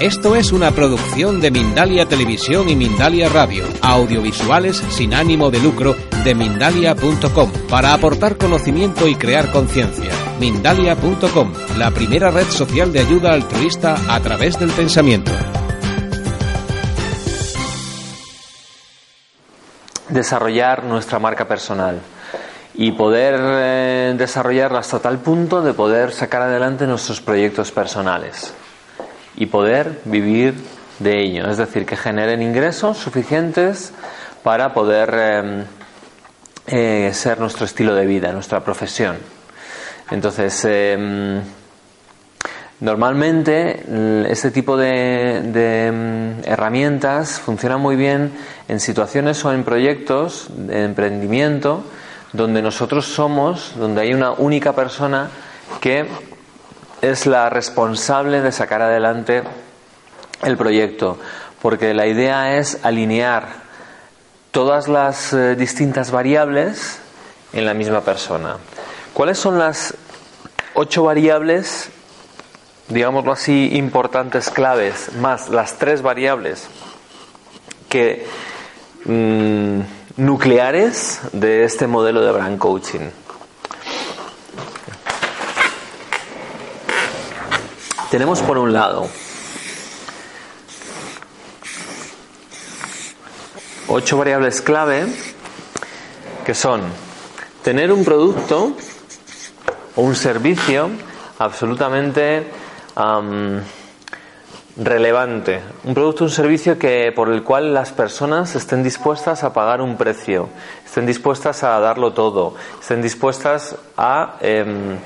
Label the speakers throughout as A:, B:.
A: Esto es una producción de Mindalia Televisión y Mindalia Radio, audiovisuales sin ánimo de lucro de mindalia.com, para aportar conocimiento y crear conciencia. Mindalia.com, la primera red social de ayuda altruista a través del pensamiento.
B: Desarrollar nuestra marca personal y poder eh, desarrollarla hasta tal punto de poder sacar adelante nuestros proyectos personales y poder vivir de ello, es decir, que generen ingresos suficientes para poder eh, eh, ser nuestro estilo de vida, nuestra profesión. Entonces, eh, normalmente este tipo de, de mm, herramientas funcionan muy bien en situaciones o en proyectos de emprendimiento donde nosotros somos, donde hay una única persona que es la responsable de sacar adelante el proyecto, porque la idea es alinear todas las eh, distintas variables en la misma persona. ¿Cuáles son las ocho variables, digámoslo así, importantes, claves, más las tres variables que mm, nucleares de este modelo de brand coaching? Tenemos por un lado ocho variables clave que son tener un producto o un servicio absolutamente relevante. Un producto o un servicio que, por el cual las personas estén dispuestas a pagar un precio, estén dispuestas a darlo todo, estén dispuestas a em,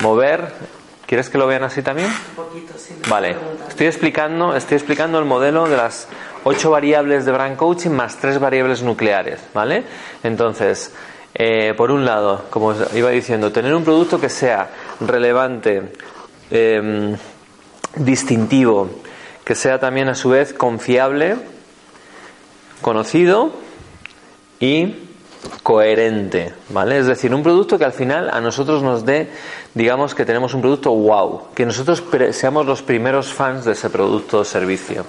B: mover ¿Quieres que lo vean así también? Un poquito, sí. Vale. Estoy explicando, estoy explicando el modelo de las ocho variables de brand coaching más tres variables nucleares, ¿vale? Entonces, eh, por un lado, como iba diciendo, tener un producto que sea relevante, em, distintivo, que sea también a su vez confiable, conocido y coherente, ¿vale? Es decir, un producto que al final a nosotros nos dé, digamos que tenemos un producto wow, que nosotros seamos los primeros fans de ese producto o servicio.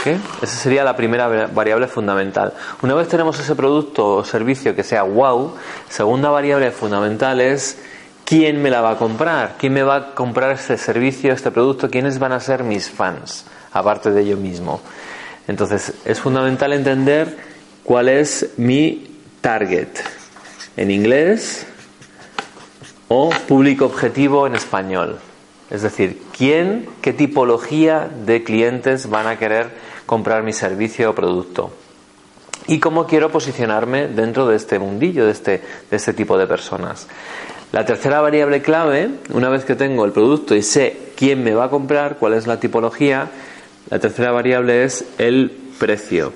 B: ¿Okay? Esa sería la primera variable fundamental. Una vez tenemos ese producto o servicio que sea wow, segunda variable fundamental es quién me la va a comprar, quién me va a comprar este servicio, este producto, quiénes van a ser mis fans, aparte de yo mismo. Entonces, es fundamental entender cuál es mi target en inglés o público objetivo en español. Es decir, ¿quién, qué tipología de clientes van a querer comprar mi servicio o producto? Y cómo quiero posicionarme dentro de este mundillo, de este, de este tipo de personas. La tercera variable clave, una vez que tengo el producto y sé quién me va a comprar, cuál es la tipología, la tercera variable es el precio.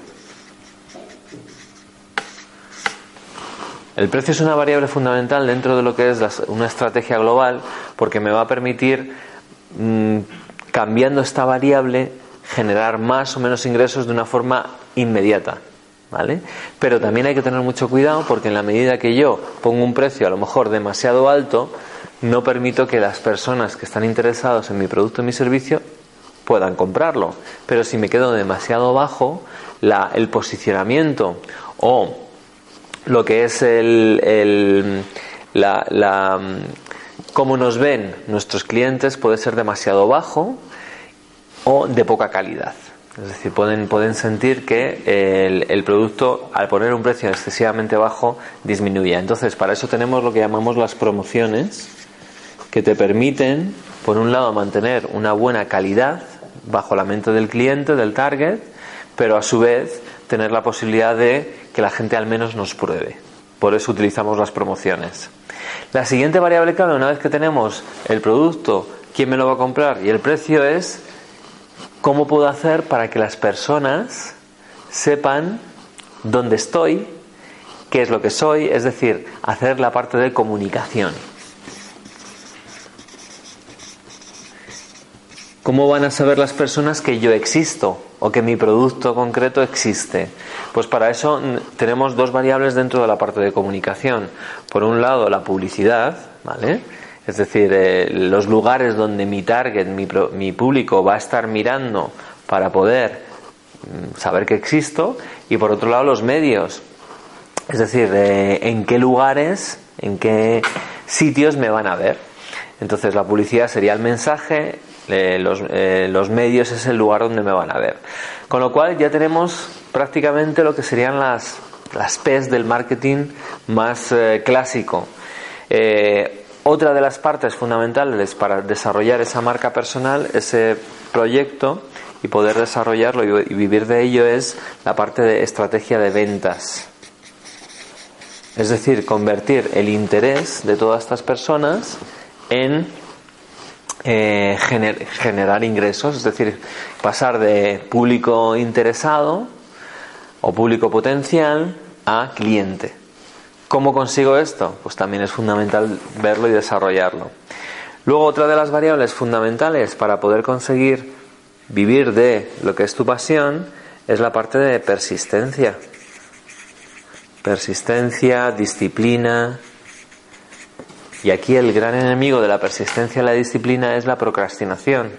B: El precio es una variable fundamental dentro de lo que es una estrategia global porque me va a permitir, mm, cambiando esta variable, generar más o menos ingresos de una forma inmediata. ¿Vale? Pero también hay que tener mucho cuidado porque en la medida que yo pongo un precio a lo mejor demasiado alto, no permito que las personas que están interesadas en mi producto o mi servicio puedan comprarlo. Pero si me quedo demasiado bajo, el posicionamiento o lo que es el, el la, la, cómo nos ven nuestros clientes puede ser demasiado bajo o de poca calidad. Es decir, pueden, pueden sentir que el, el, producto, al poner un precio excesivamente bajo, disminuye. Entonces, para eso tenemos lo que llamamos las promociones, que te permiten, por un lado, mantener una buena calidad bajo la mente del cliente, del target, pero a su vez tener la posibilidad de que la gente al menos nos pruebe. Por eso utilizamos las promociones. La siguiente variable clave, una vez que tenemos el producto, quién me lo va a comprar y el precio es cómo puedo hacer para que las personas sepan dónde estoy, qué es lo que soy, es decir, hacer la parte de comunicación. ¿Cómo van a saber las personas que yo existo o que mi producto concreto existe? Pues para eso tenemos dos variables dentro de la parte de comunicación. Por un lado, la publicidad, ¿vale? es decir, eh, los lugares donde mi target, mi, mi, público va a estar mirando para poder mm, saber que existo, y por otro lado los medios, es decir, eh, en qué lugares, en qué sitios me van a ver. Entonces la publicidad sería el mensaje, eh, los, los, medios es el lugar donde me van a ver. Con lo cual ya tenemos prácticamente lo que serían las, las P's del marketing más clásico. Otra de las partes fundamentales para desarrollar esa marca personal, ese proyecto y poder desarrollarlo y vivir de ello es la parte de estrategia de ventas. Es decir, convertir el interés de todas estas personas en eh, generar ingresos, es decir, pasar de público interesado o público potencial a cliente. ¿Cómo consigo esto? Pues también es fundamental verlo y desarrollarlo. Luego, otra de las variables fundamentales para poder conseguir vivir de lo que es tu pasión es la parte de persistencia. Persistencia, disciplina. Y aquí el gran enemigo de la persistencia y la disciplina es la procrastinación.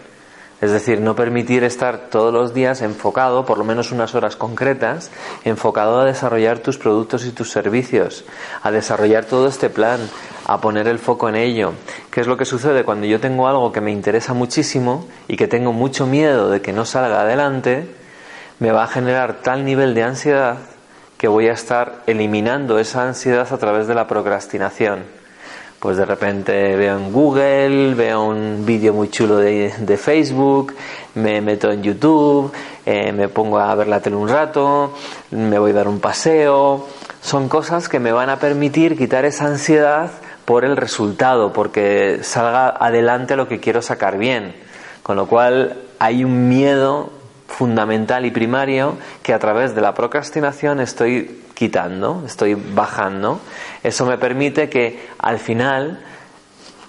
B: Es decir, no permitir estar todos los días enfocado, por lo menos unas horas concretas, enfocado a desarrollar tus productos y tus servicios, a desarrollar todo este plan, a poner el foco en ello. ¿Qué es lo que sucede cuando yo tengo algo que me interesa muchísimo y que tengo mucho miedo de que no salga adelante? Me va a generar tal nivel de ansiedad que voy a estar eliminando esa ansiedad a través de la procrastinación pues de repente veo en Google, veo un vídeo muy chulo de, Facebook, me meto en YouTube, eh, me pongo a ver la tele un rato, me voy a dar un paseo. Son cosas que me van a permitir quitar esa ansiedad por el resultado, porque salga adelante lo que quiero sacar bien. Con lo cual hay un miedo fundamental y primario que a través de la procrastinación estoy quitando, estoy bajando. Eso me permite que al final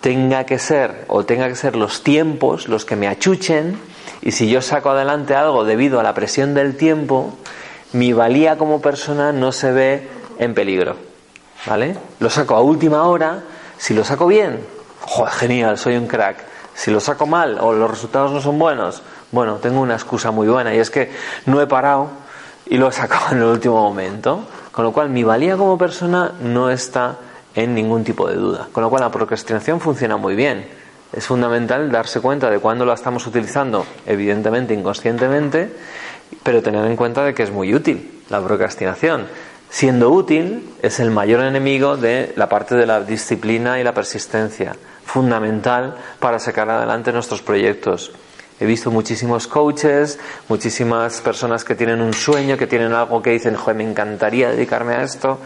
B: tenga que ser o tenga que ser los tiempos los que me achuchen y si yo saco adelante algo debido a la presión del tiempo, mi valía como persona no se ve en peligro. ¿Vale? Lo saco a última hora, si lo saco bien, joder, genial, soy un crack. Si lo saco mal o los resultados no son buenos, bueno, tengo una excusa muy buena y es que no he parado y lo he sacado en el último momento. Con lo cual mi valía como persona no está en ningún tipo de duda. Con lo cual la procrastinación funciona muy bien. Es fundamental darse cuenta de cuándo la estamos utilizando, evidentemente inconscientemente, pero tener en cuenta de que es muy útil la procrastinación. Siendo útil es el mayor enemigo de la parte de la disciplina y la persistencia, fundamental para sacar adelante nuestros proyectos. He visto muchísimos coaches, muchísimas personas que tienen un sueño, que tienen algo que dicen, joder, me encantaría dedicarme a esto,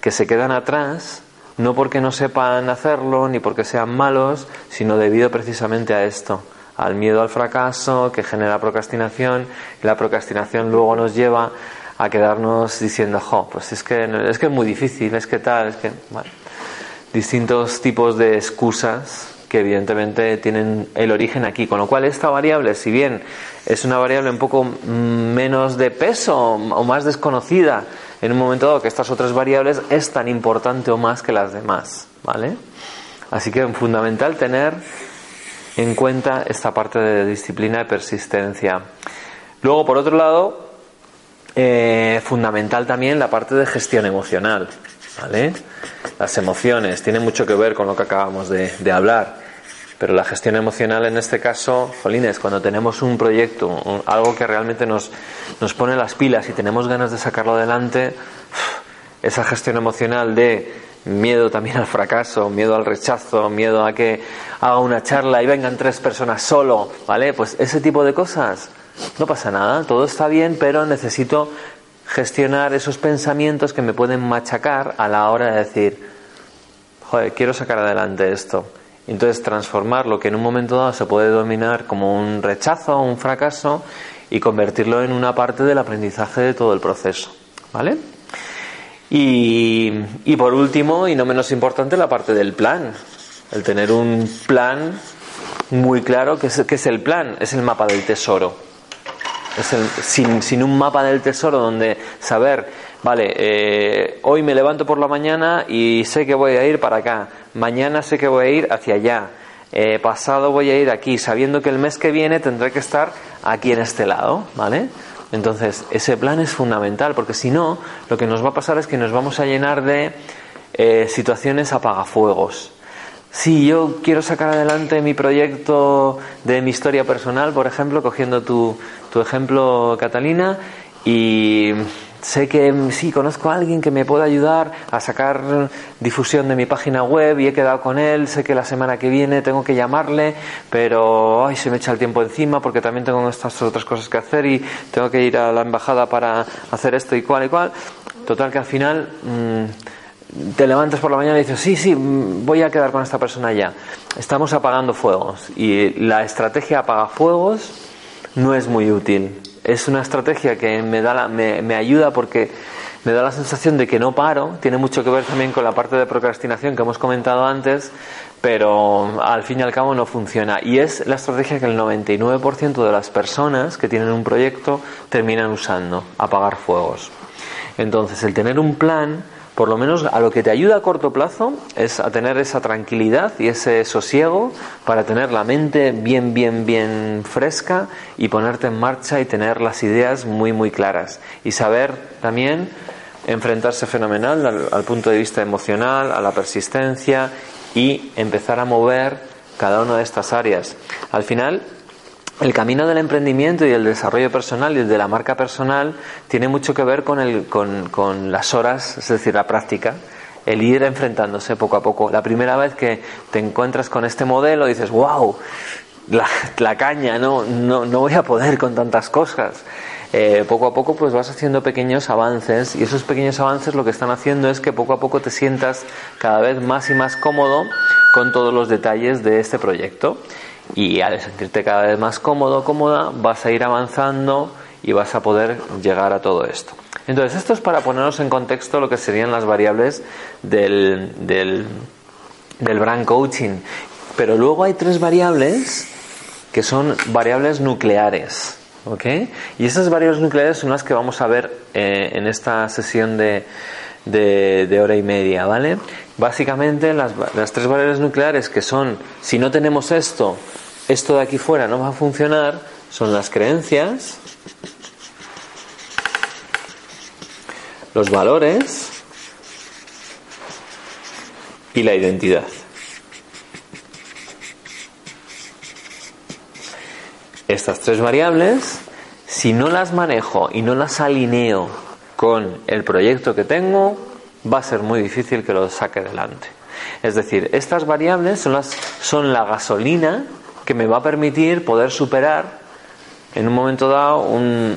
B: que se quedan atrás, no porque no sepan hacerlo, ni porque sean malos, sino debido precisamente a esto, al miedo al fracaso que genera procrastinación, y la procrastinación luego nos lleva a quedarnos diciendo, jo, pues es que, es que es muy difícil, es que tal, es que, bueno, distintos tipos de excusas que evidentemente tienen el origen aquí. Con lo cual esta variable, si bien es una variable un poco menos de peso o más desconocida en un momento dado que estas otras variables, es tan importante o más que las demás. ¿Vale? Así que es fundamental tener en cuenta esta parte de disciplina y persistencia. Luego, por otro lado, eh, fundamental también la parte de gestión emocional. Las emociones tienen mucho que ver con lo que acabamos de, hablar. Pero la gestión emocional en este caso, Jolines, cuando tenemos un proyecto, algo que realmente nos, nos pone las pilas y tenemos ganas de sacarlo adelante, esa gestión emocional de miedo también al fracaso, miedo al rechazo, miedo a que haga una charla y vengan tres personas solo, ¿vale? Pues ese tipo de cosas, no pasa nada, todo está bien, pero necesito gestionar esos pensamientos que me pueden machacar a la hora de decir, joder, quiero sacar adelante esto. Entonces transformar lo que en un momento dado se puede dominar como un rechazo o un fracaso y convertirlo en una parte del aprendizaje de todo el proceso. ¿Vale? Y, y por último, y no menos importante, la parte del plan. El tener un plan muy claro, que es, que es el plan? Es el mapa del tesoro sin, sin, un mapa del tesoro donde saber vale, eh, hoy me levanto por la mañana y sé que voy a ir para acá, mañana sé que voy a ir hacia allá, eh, pasado voy a ir aquí, sabiendo que el mes que viene tendré que estar aquí en este lado, ¿vale? Entonces, ese plan es fundamental, porque si no, lo que nos va a pasar es que nos vamos a llenar de eh, situaciones apagafuegos. Si yo quiero sacar adelante mi proyecto de mi historia personal, por ejemplo, cogiendo tu, tu ejemplo, Catalina, y sé que sí, conozco a alguien que me puede ayudar a sacar difusión de mi página web y he quedado con él, sé que la semana que viene tengo que llamarle, pero ay, se me echa el tiempo encima porque también tengo estas otras cosas que hacer y tengo que ir a la embajada para hacer esto y cual y cual. Total que al final mm, te levantas por la mañana y dices, sí, sí, mm, voy a quedar con esta persona ya. Estamos apagando fuegos y la estrategia apaga fuegos no es muy útil es una estrategia que me, da me, ayuda porque me da la sensación de que no paro, tiene mucho que ver también con la parte de procrastinación que hemos comentado antes, pero al fin y al cabo no funciona. Y es la estrategia que el 99% de las personas que tienen un proyecto terminan usando, apagar fuegos. Entonces, el tener un plan por lo menos a lo que te ayuda a corto plazo es a tener esa tranquilidad y ese sosiego para tener la mente bien, bien, bien fresca y ponerte en marcha y tener las ideas muy, muy claras. Y saber también enfrentarse fenomenal al, punto de vista emocional, a la persistencia y empezar a mover cada una de estas áreas. Al final, el camino del emprendimiento y el desarrollo personal y el de la marca personal tiene mucho que ver con, el, con, las horas, es decir, la práctica, el ir enfrentándose poco a poco. La primera vez que te encuentras con este modelo dices, wow, la, la caña, no, no, no voy a poder con tantas cosas. Eh, poco a poco pues vas haciendo pequeños avances y esos pequeños avances lo que están haciendo es que poco a poco te sientas cada vez más y más cómodo con todos los detalles de este proyecto y al sentirte cada vez más cómodo, cómoda, vas a ir avanzando y vas a poder llegar a todo esto. Entonces, esto es para ponernos en contexto lo que serían las variables del, del, del brand coaching. Pero luego hay tres variables que son variables nucleares. ¿ok? Y esas variables nucleares son las que vamos a ver eh, en esta sesión de, de, hora y media, ¿vale? Básicamente las, las tres variables nucleares que son, si no tenemos esto, esto de aquí fuera no va a funcionar, son las creencias, los valores y la identidad. Estas tres variables, si no las manejo y no las alineo con el proyecto que tengo, va a ser muy difícil que lo saque adelante. Es decir, estas variables son, las, son la gasolina que me va a permitir poder superar en un momento dado un,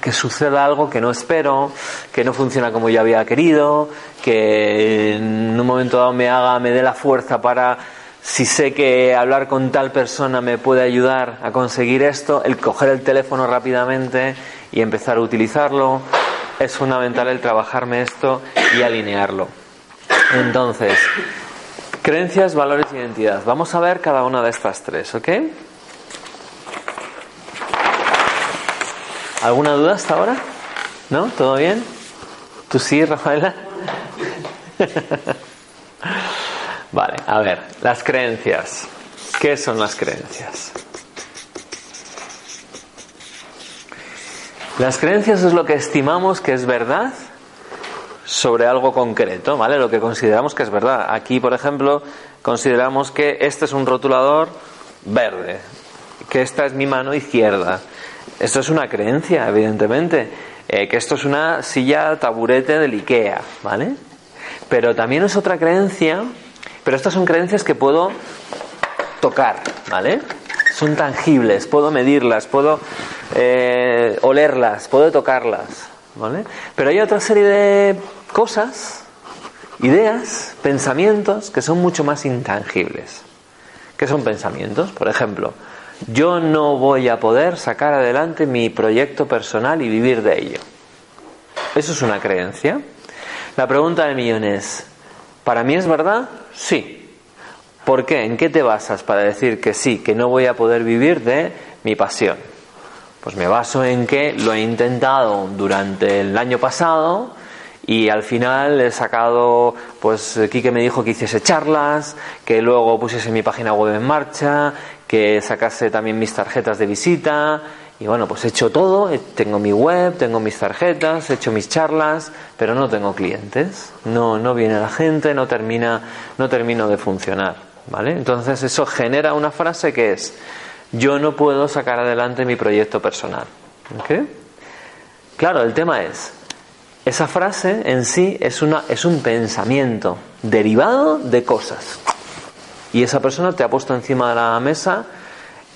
B: que suceda algo que no espero, que no funciona como yo había querido, que en un momento dado me haga, me dé la fuerza para, si sé que hablar con tal persona me puede ayudar a conseguir esto, el coger el teléfono rápidamente y empezar a utilizarlo, es fundamental el trabajarme esto y alinearlo. Entonces, creencias, valores y identidad. Vamos a ver cada una de estas tres, ¿ok? ¿Alguna duda hasta ahora? ¿No? ¿Todo bien? ¿Tú sí, Rafaela? vale, a ver, las creencias. ¿Qué son las creencias? Las creencias es lo que estimamos que es verdad sobre algo concreto, ¿vale? Lo que consideramos que es verdad. Aquí, por ejemplo, consideramos que este es un rotulador verde, que esta es mi mano izquierda. Esto es una creencia, evidentemente, eh, que esto es una silla taburete del IKEA, ¿vale? Pero también es otra creencia, pero estas son creencias que puedo tocar, ¿vale? Son tangibles, puedo medirlas, puedo eh, olerlas, puedo tocarlas, ¿vale? Pero hay otra serie de cosas, ideas, pensamientos que son mucho más intangibles. ¿Qué son pensamientos? Por ejemplo, yo no voy a poder sacar adelante mi proyecto personal y vivir de ello. ¿Eso es una creencia? La pregunta del millón es, ¿para mí es verdad? Sí. ¿Por qué? ¿En qué te basas para decir que sí, que no voy a poder vivir de mi pasión? Pues me baso en que lo he intentado durante el año pasado, Y al final he sacado, pues Quique me dijo que hiciese charlas, que luego pusiese mi página web en marcha, que sacase también mis tarjetas de visita. Y bueno, pues he hecho todo, tengo mi web, tengo mis tarjetas, he hecho mis charlas, pero no tengo clientes. No, no viene la gente, no termina, no termino de funcionar. ¿Vale? Entonces eso genera una frase que es yo no puedo sacar adelante mi proyecto personal. Claro, el tema es, esa frase en sí es, una, es un pensamiento derivado de cosas. Y esa persona te ha puesto encima de la mesa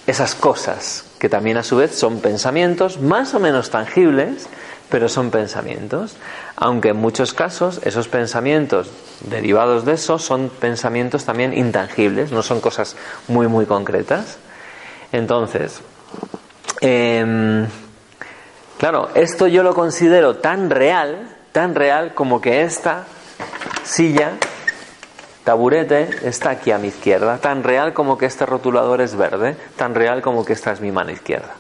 B: esas cosas, que también a su vez son pensamientos más o menos tangibles, pero son pensamientos. Aunque en muchos casos esos pensamientos derivados de eso son pensamientos también intangibles, no son cosas muy, muy concretas. Entonces, em, Claro, esto yo lo considero tan real, tan real como que esta silla, taburete, está aquí a mi izquierda, tan real como que este rotulador es verde, tan real como que esta es mi mano izquierda.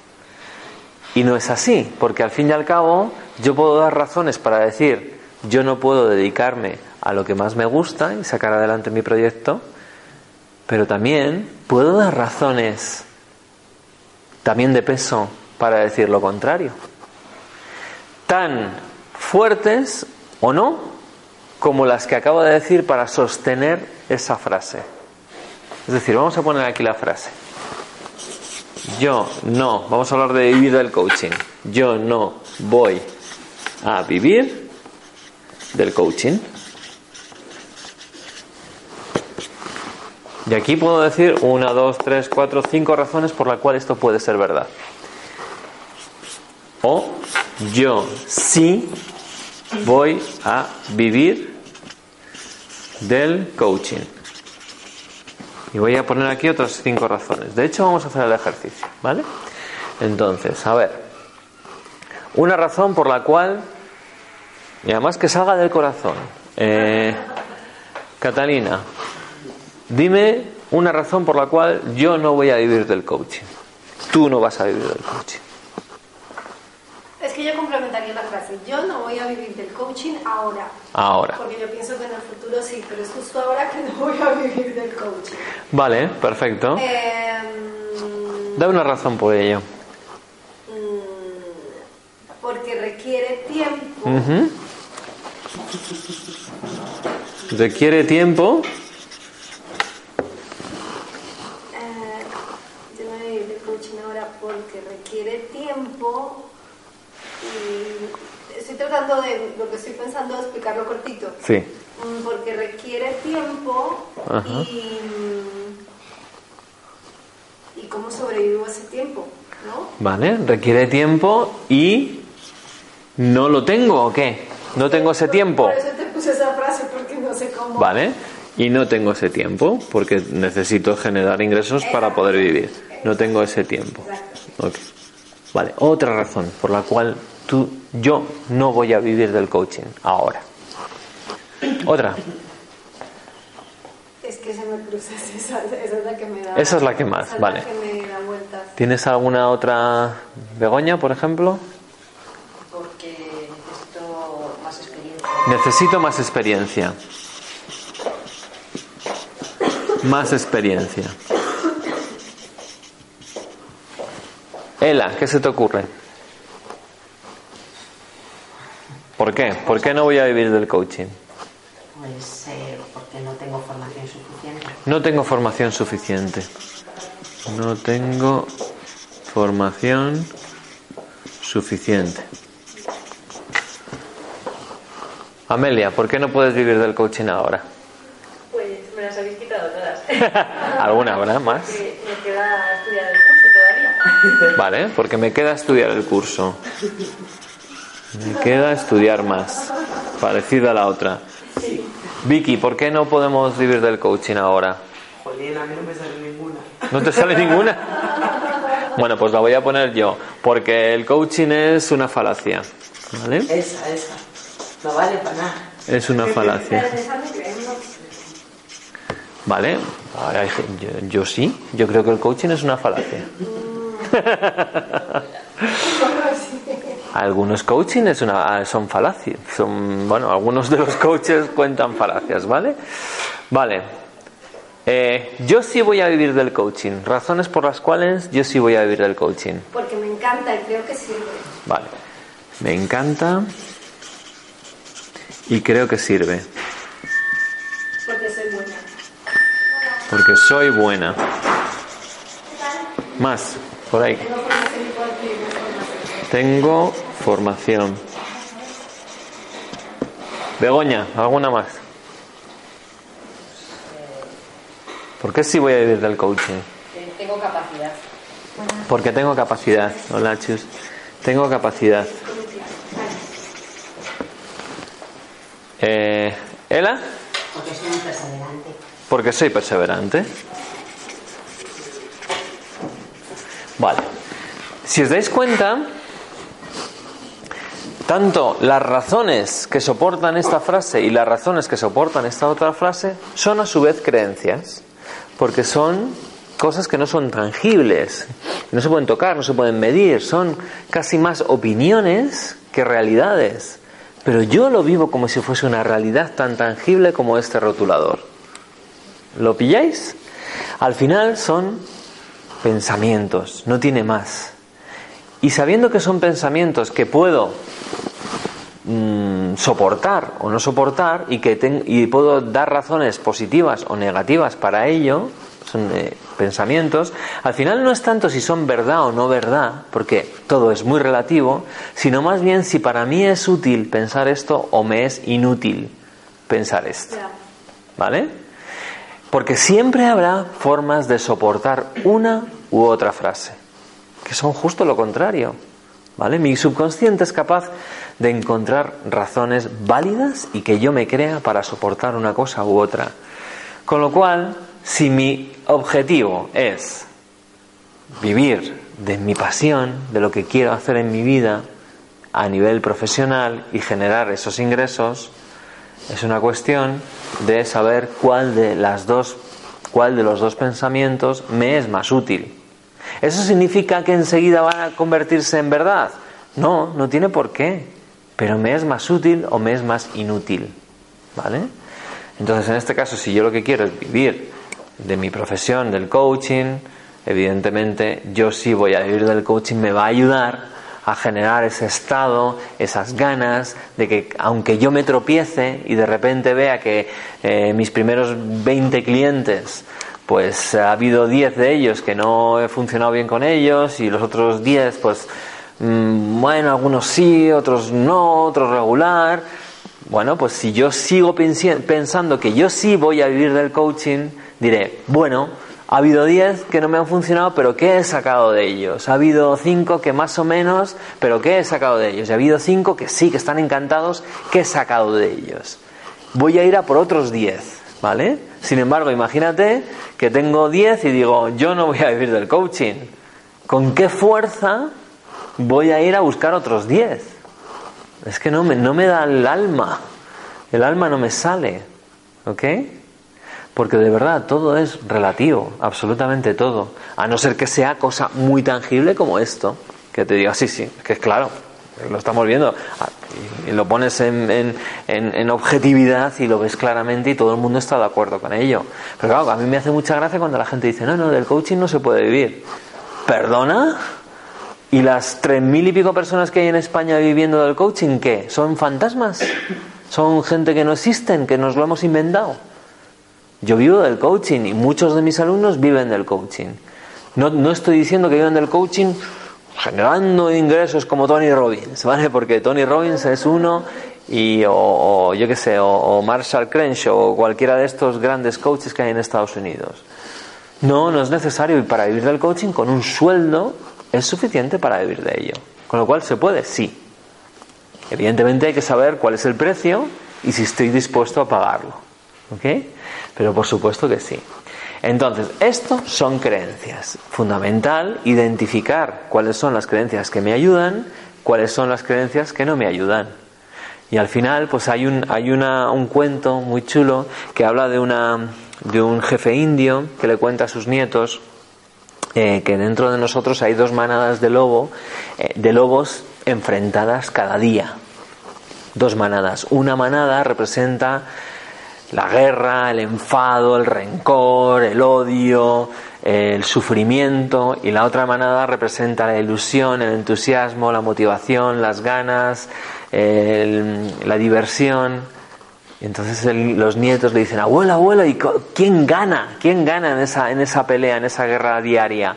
B: Y no es así, porque al fin y al cabo yo puedo dar razones para decir, yo no puedo dedicarme a lo que más me gusta y sacar adelante mi proyecto, pero también puedo dar razones también de peso para decir lo contrario tan fuertes o no como las que acabo de decir para sostener esa frase. Es decir, vamos a poner aquí la frase. Yo no, vamos a hablar de vivir del coaching. Yo no voy a vivir del coaching. Y aquí puedo decir una, dos, tres, cuatro, cinco razones por las cuales esto puede ser verdad. O yo sí voy a vivir del coaching. Y voy a poner aquí otras cinco razones. De hecho, vamos a hacer el ejercicio, ¿vale? Entonces, a ver. Una razón por la cual, y además que salga del corazón. Eh, Catalina, dime una razón por la cual yo no voy a vivir del coaching. Tú no vas a vivir del coaching.
C: Es que yo complementaría la frase. Yo no voy a vivir del coaching ahora.
B: Ahora.
C: Porque yo pienso que en el futuro sí, pero es justo ahora que no voy a vivir del coaching.
B: Vale, perfecto.
C: Eh,
B: Da una razón por ello.
C: mm, porque requiere tiempo.
B: Requiere tiempo.
C: Eh, yo no voy a vivir del coaching ahora porque requiere tiempo. Y estoy tratando de, lo que estoy pensando, de explicarlo cortito.
B: Sí.
C: Mm, Porque requiere tiempo
B: Ajá.
C: y, y cómo sobrevivo ese tiempo, ¿no?
B: Vale, requiere tiempo y no lo tengo o qué? No tengo ese tiempo.
C: Por eso te puse esa frase, porque no sé cómo.
B: Vale. Y no tengo ese tiempo porque necesito generar ingresos para poder vivir. No tengo ese tiempo. Vale, otra razón por la cual tú, yo no voy a vivir del coaching ahora. Otra.
C: Es que se me cruza, esa, esa es la que me da.
B: Esa es la que más,
C: esa es
B: vale.
C: La que me da vueltas.
B: ¿Tienes alguna otra Begoña, por ejemplo?
D: porque necesito más experiencia.
B: Necesito más experiencia. Más experiencia. Ela, ¿qué se te ocurre? ¿Por qué? ¿Por qué no voy a vivir del coaching?
D: Pues eh, porque no tengo formación suficiente.
B: No tengo formación suficiente. No tengo formación suficiente. Amelia, ¿por qué no puedes vivir del coaching ahora?
E: Pues me las habéis quitado todas.
B: ¿Alguna habrá más?
E: Me queda estudiar el curso todavía.
B: Vale, porque me queda estudiar el curso. Me queda estudiar más. Parecida a la otra. Vicky, ¿por qué no podemos vivir del coaching ahora?
F: Jolín, a mí no me sale ninguna.
B: ¿No te sale ninguna? Bueno, pues la voy a poner yo, porque el coaching es una falacia. ¿Vale?
F: Esa, esa. No vale para nada.
B: Es una falacia. ¿Vale? Yo, yo sí, yo creo que el coaching es una falacia. Algunos coaching es una, son falacias. Son, bueno, algunos de los coaches cuentan falacias, ¿vale? Vale. Eh, yo sí voy a vivir del coaching. Razones por las cuales yo sí voy a vivir del coaching.
C: Porque me encanta y creo que sirve.
B: Vale. Me encanta y creo que sirve.
C: Porque soy buena.
B: Porque soy buena. Más, por ahí.
C: Tengo formación y puedo adquirir más formación.
B: Tengo formación. Begoña, ¿alguna más? ¿Por qué sí voy a vivir del coaching?
E: Tengo capacidad.
B: Porque tengo capacidad. Hola, Chus. Tengo capacidad. Eh, ¿Ela?
D: Porque soy perseverante.
B: Porque soy perseverante. Vale. Si os dais cuenta, tanto las razones que soportan esta frase y las razones que soportan esta otra frase son a su vez creencias, porque son cosas que no son tangibles, no se pueden tocar, no se pueden medir, son casi más opiniones que realidades. Pero yo lo vivo como si fuese una realidad tan tangible como este rotulador. ¿Lo pilláis? Al final son pensamientos, no tiene más. Y sabiendo que son pensamientos que puedo mm, soportar o no soportar y que ten- y puedo dar razones positivas o negativas para ello, son eh, pensamientos, al final no es tanto si son verdad o no verdad, porque todo es muy relativo, sino más bien si para mí es útil pensar esto o me es inútil pensar esto. ¿Vale? Porque siempre habrá formas de soportar una u otra frase, que son justo lo contrario. ¿Vale? Mi subconsciente es capaz de encontrar razones válidas y que yo me crea para soportar una cosa u otra. Con lo cual, si mi objetivo es vivir de mi pasión, de lo que quiero hacer en mi vida a nivel profesional y generar esos ingresos, es una cuestión de saber cuál de las dos, cuál de los dos pensamientos me es más útil. ¿Eso significa que enseguida van a convertirse en verdad? No, no tiene por qué. Pero me es más útil o me es más inútil. ¿Vale? Entonces, en este caso, si yo lo que quiero es vivir de mi profesión, del coaching, evidentemente yo sí voy a vivir del coaching, me va a ayudar a generar ese estado, esas ganas de que aunque yo me tropiece y de repente vea que eh, mis primeros 20 clientes, pues ha habido 10 de ellos que no he funcionado bien con ellos y los otros 10, pues mm, bueno, algunos sí, otros no, otros regular. Bueno, pues si yo sigo pensando que yo sí voy a vivir del coaching, diré, bueno, ha habido 10 que no me han funcionado, pero ¿qué he sacado de ellos? Ha habido 5 que más o menos, pero ¿qué he sacado de ellos? Y ha habido 5 que sí, que están encantados, ¿qué he sacado de ellos? Voy a ir a por otros 10, ¿vale? Sin embargo, imagínate que tengo 10 y digo, yo no voy a vivir del coaching. ¿Con qué fuerza voy a ir a buscar otros 10? Es que no me, no me da el alma. El alma no me sale. ¿Ok? Porque de verdad todo es relativo, absolutamente todo. A no ser que sea cosa muy tangible como esto. Que te diga, sí, sí, que es claro, lo estamos viendo. Y lo pones en, en- objetividad y lo ves claramente y todo el mundo está de acuerdo con ello. Pero claro, a mí me hace mucha gracia cuando la gente dice, no, no, del coaching no se puede vivir. ¿Perdona? ¿Y las tres mil y pico personas que hay en España viviendo del coaching qué? ¿Son fantasmas? ¿Son gente que no existen, que nos lo hemos inventado? Yo vivo del coaching y muchos de mis alumnos viven del coaching. No, no estoy diciendo que viven del coaching generando ingresos como Tony Robbins, ¿vale? Porque Tony Robbins es uno y o, yo qué sé, o, o Marshall Crenshaw o cualquiera de estos grandes coaches que hay en Estados Unidos. No, no es necesario y para vivir del coaching con un sueldo es suficiente para vivir de ello. Con lo cual se puede, sí. Evidentemente hay que saber cuál es el precio y si estoy dispuesto a pagarlo. ¿Ok? Pero por supuesto que sí. Entonces, esto son creencias. Fundamental identificar cuáles son las creencias que me ayudan, cuáles son las creencias que no me ayudan. Y al final, pues hay un, hay una, un cuento muy chulo que habla de, una, de un jefe indio que le cuenta a sus nietos eh, que dentro de nosotros hay dos manadas de lobo, eh, de lobos enfrentadas cada día. Dos manadas. Una manada representa la guerra, el enfado, el rencor, el odio, el sufrimiento y la otra manada representa la ilusión, el entusiasmo, la motivación, las ganas, la diversión. Y entonces los nietos le dicen, abuelo, abuelo, ¿y quién gana? ¿Quién gana en esa, en esa pelea, en esa guerra diaria?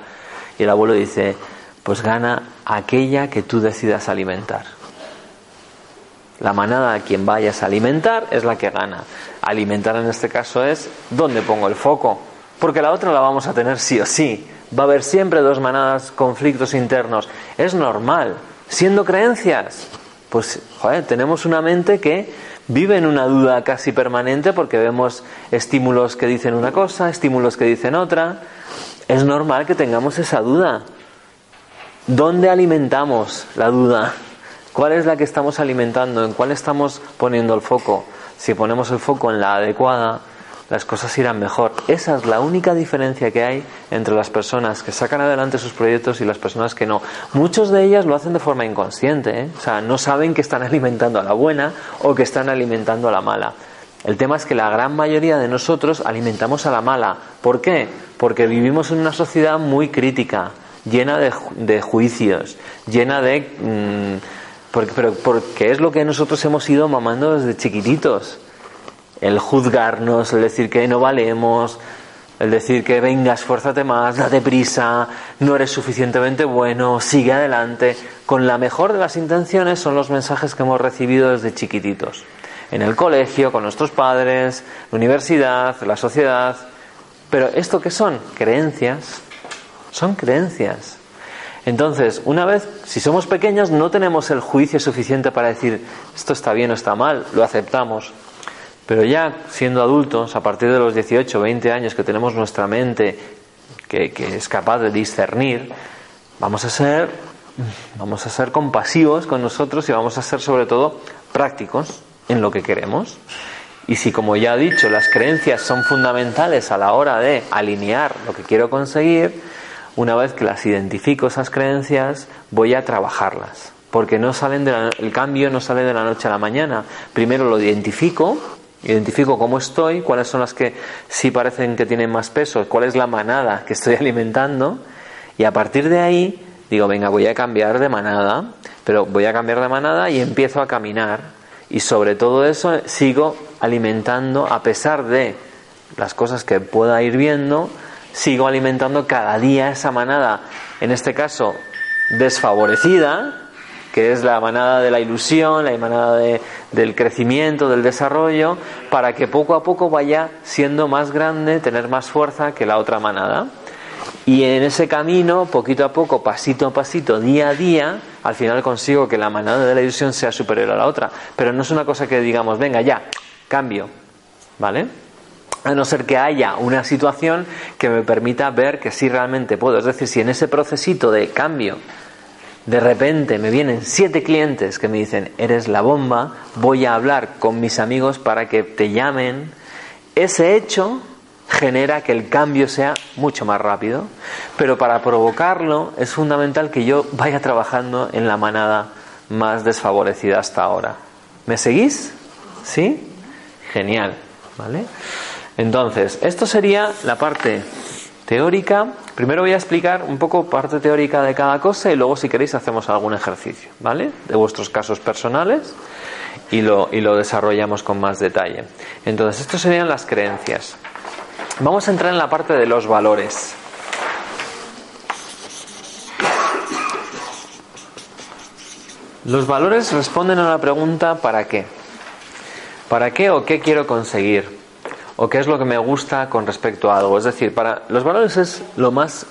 B: Y el abuelo dice, pues gana aquella que tú decidas alimentar. La manada a quien vayas a alimentar es la que gana. Alimentar en este caso es dónde pongo el foco, porque la otra la vamos a tener sí o sí. Va a haber siempre dos manadas, conflictos internos. Es normal. Siendo creencias, pues tenemos una mente que vive en una duda casi permanente porque vemos estímulos que dicen una cosa, estímulos que dicen otra. Es normal que tengamos esa duda. ¿Dónde alimentamos la duda? ¿Cuál es la que estamos alimentando? ¿En cuál estamos poniendo el foco? Si ponemos el foco en la adecuada, las cosas irán mejor. Esa es la única diferencia que hay entre las personas que sacan adelante sus proyectos y las personas que no. Muchos de ellas lo hacen de forma inconsciente, ¿eh? o sea, no saben que están alimentando a la buena o que están alimentando a la mala. El tema es que la gran mayoría de nosotros alimentamos a la mala. ¿Por qué? Porque vivimos en una sociedad muy crítica, llena de, juicios, llena de... Mm, porque, pero porque es lo que nosotros hemos ido mamando desde chiquititos. El juzgarnos, el decir que no valemos, el decir que venga, esfuérzate más, date prisa, no eres suficientemente bueno, sigue adelante. Con la mejor de las intenciones son los mensajes que hemos recibido desde chiquititos. En el colegio, con nuestros padres, la universidad, la sociedad. Pero ¿esto qué son? Creencias. Son creencias. Entonces, una vez, si somos pequeños, no tenemos el juicio suficiente para decir esto está bien o está mal, lo aceptamos. Pero ya siendo adultos, a partir de los 18 o 20 años que tenemos nuestra mente que, que, es capaz de discernir, vamos a ser vamos a ser compasivos con nosotros y vamos a ser sobre todo prácticos en lo que queremos. Y si, como ya he dicho, las creencias son fundamentales a la hora de alinear lo que quiero conseguir, una vez que las identifico esas creencias, voy a trabajarlas. Porque no salen de el cambio no sale de la noche a la mañana. Primero lo identifico, identifico cómo estoy, cuáles son las que sí parecen que tienen más peso, cuál es la manada que estoy alimentando, y a partir de ahí digo, venga, voy a cambiar de manada, pero voy a cambiar de manada y empiezo a caminar. Y sobre todo eso sigo alimentando, a pesar de las cosas que pueda ir viendo, sigo alimentando cada día esa manada, en este caso desfavorecida, que es la manada de la ilusión, la manada del crecimiento, del desarrollo, para que poco a poco vaya siendo más grande, tener más fuerza que la otra manada. Y en ese camino, poquito a poco, pasito a pasito, día a día, al final consigo que la manada de la ilusión sea superior a la otra. Pero no es una cosa que digamos, venga ya, cambio. ¿Vale? A no ser que haya una situación que me permita ver que sí realmente puedo. Es decir, si en ese procesito de cambio de repente me vienen siete clientes que me dicen, eres la bomba, voy a hablar con mis amigos para que te llamen, ese hecho genera que el cambio sea mucho más rápido, pero para provocarlo es fundamental que yo vaya trabajando en la manada más desfavorecida hasta ahora. ¿Me seguís? ¿Sí? Genial, ¿vale? Entonces, esto sería la parte teórica. Primero voy a explicar un poco parte teórica de cada cosa y luego si queréis hacemos algún ejercicio, ¿vale? De vuestros casos personales y lo, y lo desarrollamos con más detalle. Entonces, esto serían las creencias. Vamos a entrar en la parte de los valores. Los valores responden a la pregunta ¿para qué? ¿Para qué o qué quiero conseguir? O qué es lo que me gusta con respecto a algo. Es decir, para los valores es lo más,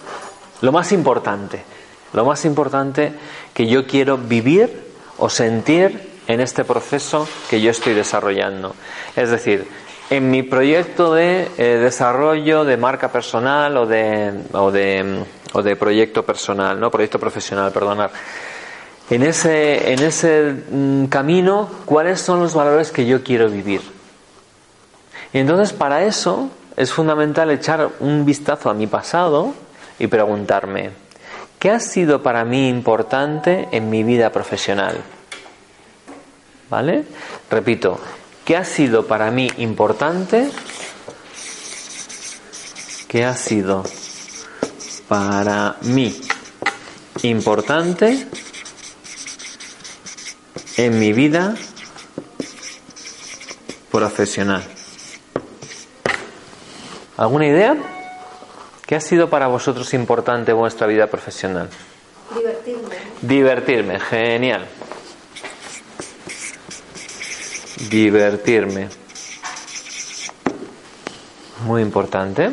B: lo más importante, lo más importante que yo quiero vivir o sentir en este proceso que yo estoy desarrollando. Es decir, en mi proyecto de eh, desarrollo de marca personal o de, o de, o de proyecto personal, no proyecto profesional, perdonar. En ese, en ese mm, camino, ¿cuáles son los valores que yo quiero vivir? Y entonces para eso es fundamental echar un vistazo a mi pasado y preguntarme, ¿Qué ha sido para mí importante en mi vida profesional? ¿Vale? Repito, ¿qué ha sido para mí importante? ¿Qué ha sido para mí importante en mi vida profesional? ¿Alguna idea? ¿Qué ha sido para vosotros importante en vuestra vida profesional?
C: Divertirme.
B: Divertirme, genial. Divertirme. Muy importante.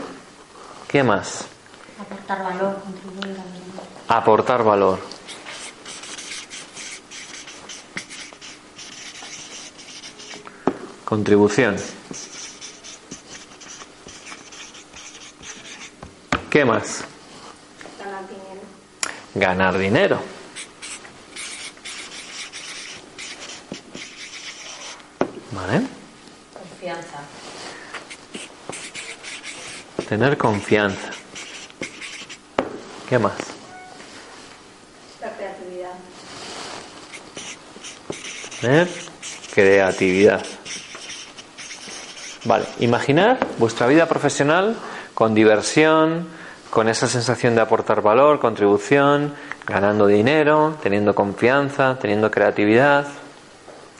B: ¿Qué más?
D: Aportar valor, contribuir a.
B: Aportar valor. Contribución. ¿Qué más?
C: Ganar dinero.
B: Ganar dinero. ¿Vale?
E: Confianza.
B: Tener confianza. ¿Qué más?
C: La creatividad.
B: Tener creatividad. Vale, imaginar vuestra vida profesional con diversión, con esa sensación de aportar valor, contribución, ganando dinero, teniendo confianza, teniendo creatividad.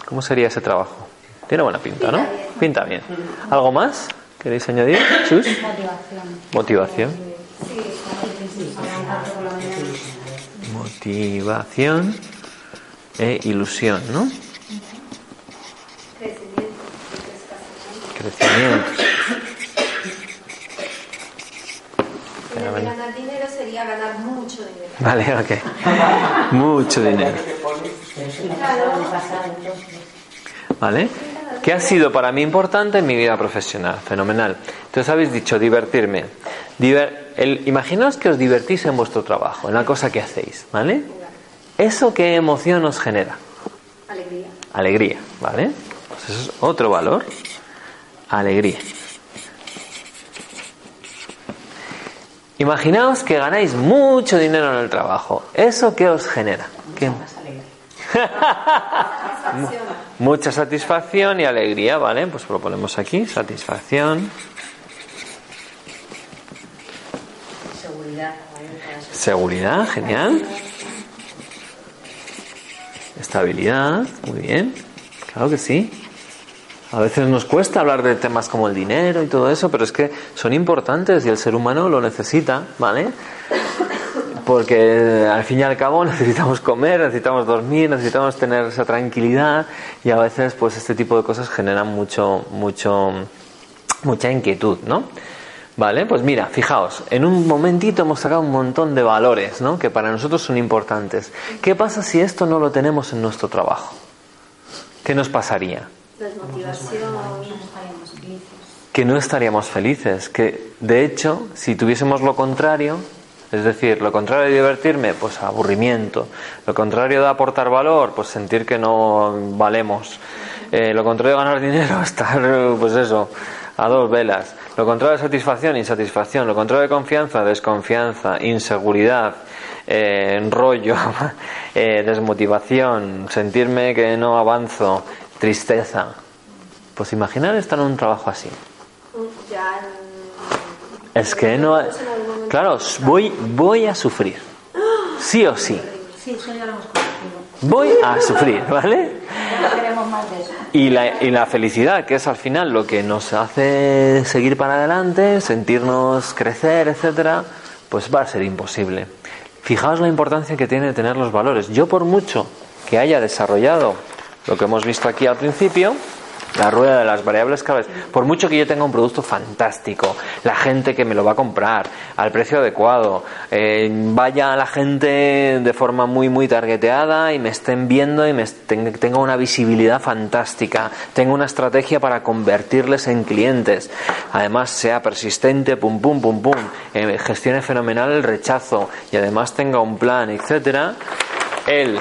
B: ¿Cómo sería ese trabajo? Tiene buena pinta, ¿no? Pinta bien. ¿Algo más? ¿Queréis añadir? Chus?
D: Motivación.
B: Motivación. E ilusión, ¿no?
C: Crecimiento. Crecimiento.
B: Crecimiento.
C: En vez de ganar dinero sería ganar mucho dinero.
B: Vale, ok. Mucho dinero. ¿Vale? ¿Qué ha sido para mí importante en mi vida profesional? Fenomenal. Entonces habéis dicho divertirme. Diver- el- imaginaos que os divertís en vuestro trabajo, en la cosa que hacéis, ¿vale? ¿Eso qué emoción os genera?
C: Alegría.
B: Alegría, ¿vale? Pues eso es otro valor. Alegría. Imaginaos que ganáis mucho dinero en el trabajo. ¿Eso qué os genera? ¿Qué? Mucha satisfacción y alegría, ¿vale? Pues lo ponemos aquí, satisfacción,
E: Seguridad.
B: seguridad, genial. Estabilidad, muy bien, claro que sí. A veces nos cuesta hablar de temas como el dinero y todo eso, pero es que son importantes y el ser humano lo necesita, ¿vale? Porque al fin y al cabo necesitamos comer, necesitamos dormir, necesitamos tener esa tranquilidad y a veces pues este tipo de cosas generan mucho, mucho, mucha inquietud, ¿no? Vale, pues mira, fijaos, en un momentito hemos sacado un montón de valores, ¿no? Que para nosotros son importantes. ¿Qué pasa si esto no lo tenemos en nuestro trabajo? ¿Qué nos pasaría?
C: Desmotivación.
B: Que no estaríamos felices, que de hecho, si tuviésemos lo contrario, es decir, lo contrario de divertirme, pues aburrimiento, lo contrario de aportar valor, pues sentir que no valemos, Eh, lo contrario de ganar dinero, estar, pues eso, a dos velas, lo contrario de satisfacción, insatisfacción, lo contrario de confianza, desconfianza, inseguridad, eh, enrollo, eh, desmotivación, sentirme que no avanzo, tristeza. Pues imaginar estar en un trabajo así.
C: Ya. en-
B: Es que no. Claro, voy, voy a sufrir. Sí o sí.
D: Sí, eso ya lo hemos conocido.
B: Voy a sufrir, ¿vale? Y la, y la felicidad, que es al final lo que nos hace seguir para adelante, sentirnos crecer, etcétera, pues va a ser imposible. Fijaos la importancia que tiene tener los valores. Yo, por mucho que haya desarrollado lo que hemos visto aquí al principio, la rueda de las variables claves, por mucho que yo tenga un producto fantástico, la gente que me lo va a comprar al precio adecuado, eh, vaya la gente de forma muy, muy targeteada y me estén viendo y me tenga una visibilidad fantástica, tenga una estrategia para convertirles en clientes, además sea persistente, pum, pum, pum, pum, eh, gestione fenomenal el rechazo y además tenga un plan, etcétera, el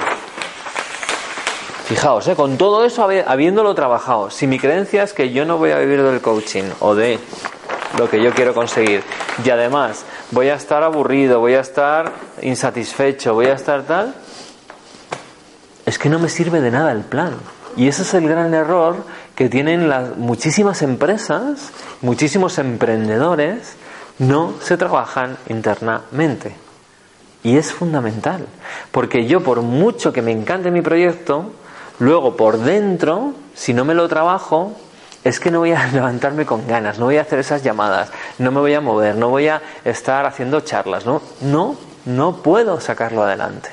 B: Fijaos, ¿eh? con todo eso habi- habiéndolo trabajado, si mi creencia es que yo no voy a vivir del coaching o de lo que yo quiero conseguir y además voy a estar aburrido, voy a estar insatisfecho, voy a estar tal, es que no me sirve de nada el plan. Y ese es el gran error que tienen las muchísimas empresas, muchísimos emprendedores, no se trabajan internamente. Y es fundamental, porque yo por mucho que me encante mi proyecto, luego por dentro, si no me lo trabajo, es que no voy a levantarme con ganas, no voy a hacer esas llamadas, no me voy a mover, no voy a estar haciendo charlas, no, no, no puedo sacarlo adelante.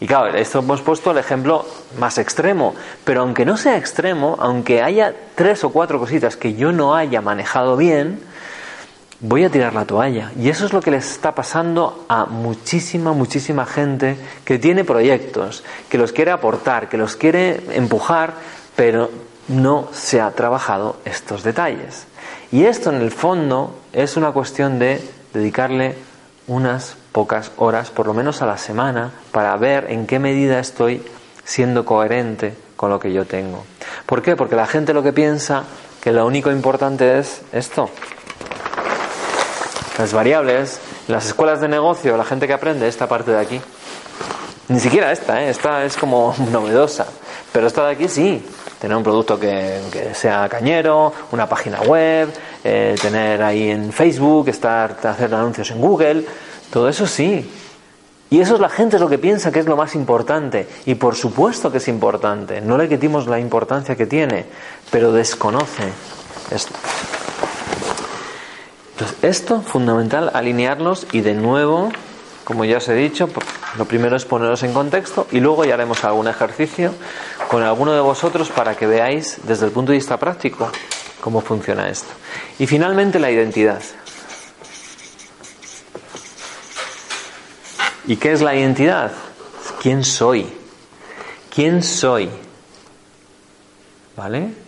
B: Y claro, esto hemos puesto el ejemplo más extremo, pero aunque no sea extremo, aunque haya tres o cuatro cositas que yo no haya manejado bien, voy a tirar la toalla. Y eso es lo que les está pasando a muchísima, muchísima gente que tiene proyectos, que los quiere aportar, que los quiere empujar, pero no se ha trabajado estos detalles. Y esto en el fondo es una cuestión de dedicarle unas pocas horas, por lo menos a la semana, para ver en qué medida estoy siendo coherente con lo que yo tengo. ¿Por qué? Porque la gente lo que piensa que lo único importante es esto, las variables, las escuelas de negocio, la gente que aprende esta parte de aquí. Ni siquiera esta, ¿eh? esta es como novedosa. Pero esta de aquí sí. Tener un producto que, sea cañero, una página web, eh, tener ahí en Facebook, estar, hacer anuncios en Google, todo eso sí. Y eso es la gente lo que piensa que es lo más importante. Y por supuesto que es importante. No le quitimos la importancia que tiene, pero desconoce esto. Entonces, esto, fundamental, alinearlos y de nuevo, como ya os he dicho, lo primero es poneros en contexto y luego ya haremos algún ejercicio con alguno de vosotros para que veáis desde el punto de vista práctico cómo funciona esto. Y finalmente la identidad. ¿Y qué es la identidad? ¿Quién soy? ¿Quién soy? ¿Vale?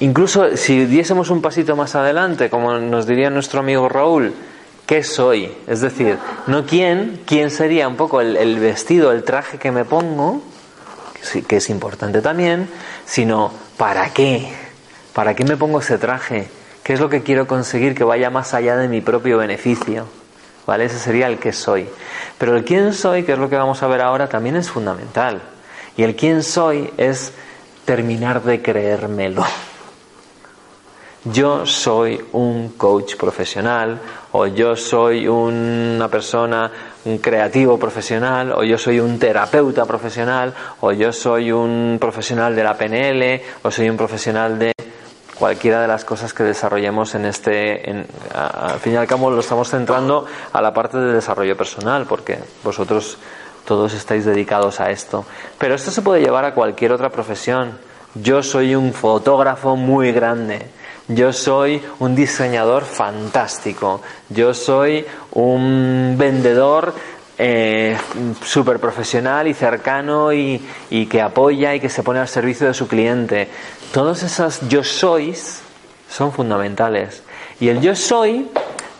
B: Incluso si diésemos un pasito más adelante, como nos diría nuestro amigo Raúl, ¿qué soy? Es decir, no quién, quién sería un poco el, vestido, el traje que me pongo, que es importante también, sino ¿para qué? ¿Para qué me pongo ese traje? ¿Qué es lo que quiero conseguir que vaya más allá de mi propio beneficio? ¿Vale? Ese sería el que soy. Pero el quién soy, que es lo que vamos a ver ahora, también es fundamental. Y el quién soy es terminar de creérmelo yo soy un coach profesional o yo soy una persona, un creativo profesional o yo soy un terapeuta profesional o yo soy un profesional de la PNL o soy un profesional de cualquiera de las cosas que desarrollemos en este, al fin y al cabo lo estamos centrando a la parte de desarrollo personal porque vosotros todos estáis dedicados a esto. Pero esto se puede llevar a cualquier otra profesión. Yo soy un fotógrafo muy grande yo soy un diseñador fantástico, yo soy un vendedor eh, súper profesional y cercano y, que apoya y que se pone al servicio de su cliente. Todas esas yo sois son fundamentales. Y el yo soy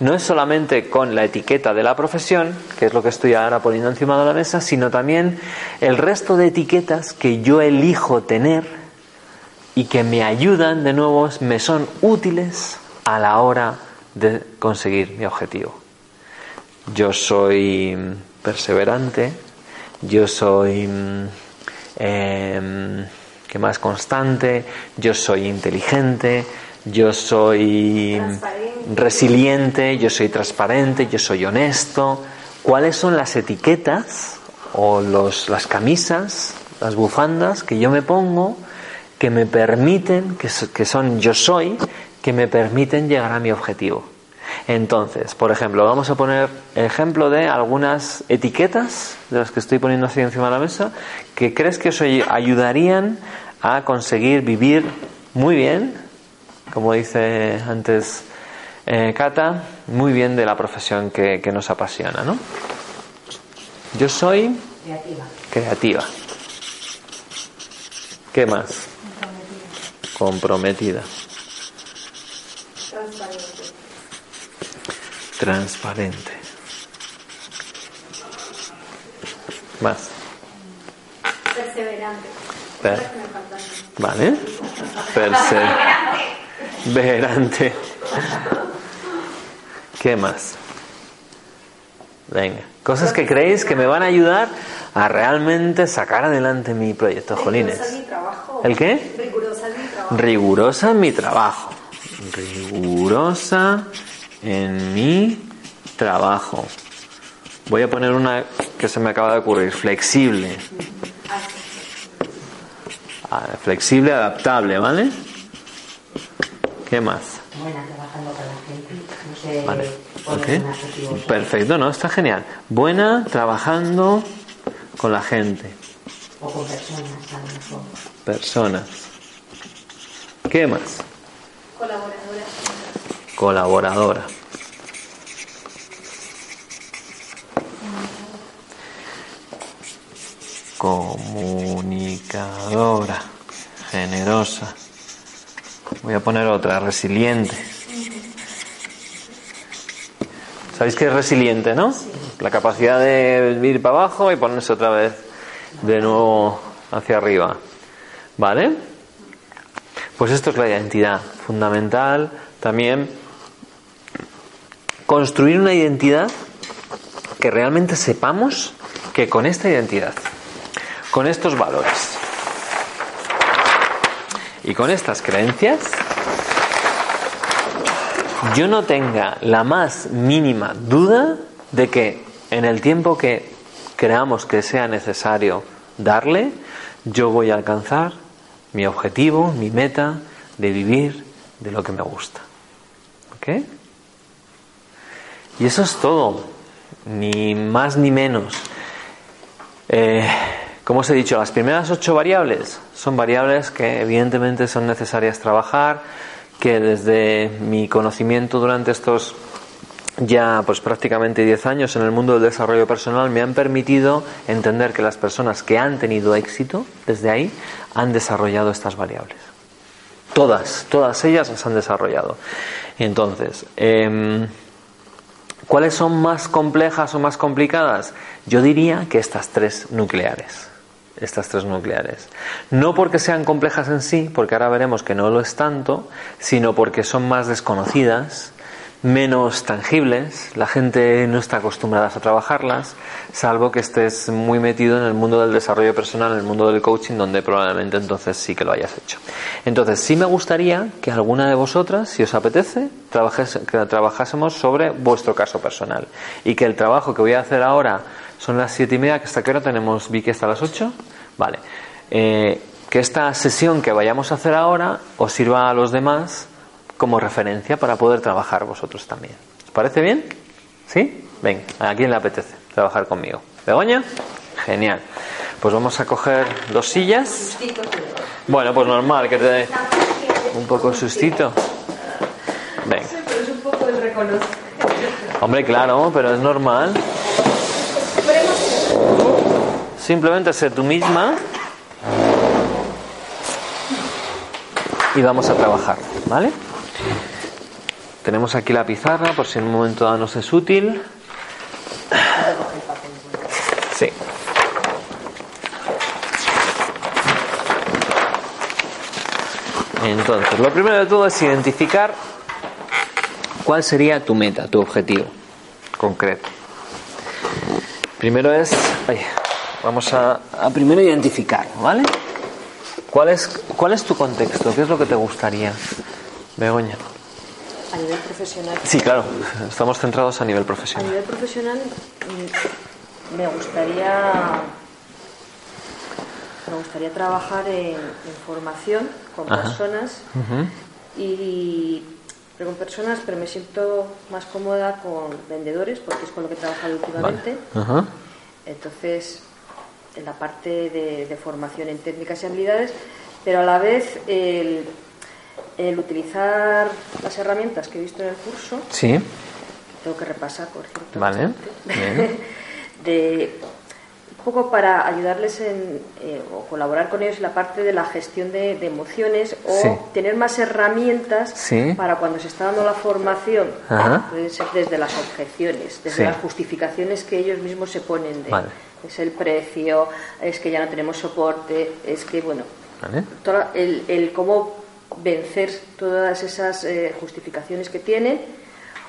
B: no es solamente con la etiqueta de la profesión, que es lo que estoy ahora poniendo encima de la mesa, sino también el resto de etiquetas que yo elijo tener y que me ayudan, de nuevo, me son útiles a la hora de conseguir mi objetivo. Yo soy perseverante, yo soy eh, ¿qué más constante, yo soy inteligente, yo soy resiliente, yo soy transparente, yo soy honesto. ¿Cuáles son las etiquetas o los, las camisas, las bufandas que yo me pongo que me permiten, que, son yo soy, que me permiten llegar a mi objetivo. Entonces, por ejemplo, vamos a poner ejemplo de algunas etiquetas de las que estoy poniendo así encima de la mesa que crees que os ayudarían a conseguir vivir muy bien, como dice antes eh, Cata, muy bien de la profesión que, que nos apasiona, ¿no? Yo soy
D: creativa.
B: creativa. ¿Qué más? Comprometida.
C: Transparente.
B: Transparente. Más.
C: Perseverante.
B: vale. Perseverante. ¿Qué más? Venga, cosas que creéis que me van a ayudar a realmente sacar adelante mi proyecto, Jolines.
C: Mi.
B: ¿El qué?
C: Rigurosa.
B: Rigurosa en mi trabajo. Rigurosa en mi trabajo. Voy a poner una que se me acaba de ocurrir. Flexible. Ah, Flexible, adaptable, ¿vale? ¿Qué más?
D: Buena trabajando con la gente. No sé
B: Vale.
D: poner
B: ok.
D: un adjetivo.
B: Perfecto, ¿no? Está genial. Buena trabajando con la gente.
D: O con personas, a lo mejor.
B: Personas. ¿Qué más?
C: Colaboradora.
B: Colaboradora. Comunicadora. Generosa. Voy a poner otra, resiliente. ¿Sabéis qué es resiliente, no? La capacidad de ir para abajo y ponerse otra vez de nuevo hacia arriba. ¿Vale? Pues esto es la identidad fundamental. También construir una identidad que realmente sepamos que con esta identidad, con estos valores y con estas creencias, yo no tenga la más mínima duda de que en el tiempo que creamos que sea necesario darle, yo voy a alcanzar mi objetivo, mi meta de vivir de lo que me gusta. ¿Ok? Y eso es todo, ni más ni menos. Eh, como os he dicho, las primeras ocho variables son variables que evidentemente son necesarias trabajar, que desde mi conocimiento durante estos ya pues prácticamente 10 años en el mundo del desarrollo personal me han permitido entender que las personas que han tenido éxito desde ahí han desarrollado estas variables. Todas, todas ellas las han desarrollado. Entonces, em, ¿cuáles son más complejas o más complicadas? Yo diría que estas tres nucleares. Estas tres nucleares. No porque sean complejas en sí, porque ahora veremos que no lo es tanto, sino porque son más desconocidas, menos tangibles, la gente no está acostumbrada a trabajarlas, salvo que estés muy metido en el mundo del desarrollo personal, en el mundo del coaching, donde probablemente entonces sí que lo hayas hecho. Entonces, sí me gustaría que alguna de vosotras, si os apetece, trabajes, que trabajásemos sobre vuestro caso personal. Y que el trabajo que voy a hacer ahora son las siete y media, que hasta qué hora tenemos, Vicky, hasta las ocho. Vale. Eh, que esta sesión que vayamos a hacer ahora os sirva a los demás como referencia para poder trabajar vosotros también. ¿Os parece bien? ¿Sí? Venga, ¿a quién le apetece trabajar conmigo? ¿Begoña? Genial. Pues vamos a coger dos sillas. Bueno, pues normal que te dé un poco sustito. Venga. Hombre, claro, pero es normal. Simplemente ser tú misma y vamos a trabajar, ¿vale? Tenemos aquí la pizarra por si en un momento dado nos es útil. Sí. Entonces, lo primero de todo es identificar cuál sería tu meta, tu objetivo concreto. Primero es, vamos a, a primero identificar, ¿vale? ¿Cuál es, ¿Cuál es tu contexto? ¿Qué es lo que te gustaría, Begoña?
E: A nivel profesional.
B: Sí, claro, estamos centrados a nivel
E: A
B: profesional.
E: nivel profesional mm, me gustaría me gustaría trabajar en, en formación con
B: Ajá.
E: personas y pero con personas, pero me siento más cómoda con vendedores porque es con lo que he trabajado últimamente. Entonces, en la parte de, de formación en técnicas y habilidades, pero a la vez el, el utilizar las herramientas que he visto en el curso,
B: Sí,
E: tengo que repasar, por cierto,
B: Vale,
E: de un poco para ayudarles en, eh, o colaborar con ellos en la parte de la gestión de, de emociones o
B: Sí.
E: tener más herramientas
B: Sí.
E: para cuando se está dando la formación,
B: Ajá.
E: pueden ser desde las objeciones, desde
B: Sí.
E: las justificaciones que ellos mismos se ponen de
B: Vale.
E: es el precio, es que ya no tenemos soporte, es que bueno,
B: ¿vale?
E: toda- el, el cómo vencer todas esas eh, justificaciones que tienen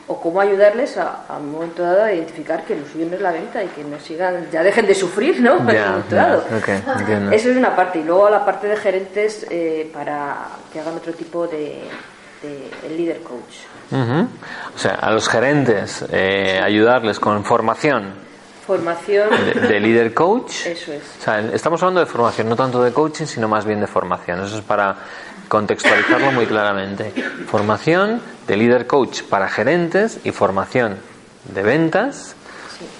E: o cómo ayudarles a, a un momento dado a identificar que lo suyo no es la venta y que no sigan, ya dejen de sufrir, ¿no? En un
B: Ya,
E: momento
B: ya,
E: dado.
B: ok, entiendo.
E: Eso es una parte. Y luego la parte de gerentes eh, para que hagan otro tipo de, de el líder coach.
B: O sea, a los gerentes eh, ayudarles con formación
E: Formación,
B: de, de líder coach.
E: eso es.
B: O sea, estamos hablando de formación, no tanto de coaching, sino más bien de formación. Eso es para contextualizarlo muy claramente. Formación de líder coach para gerentes y formación de ventas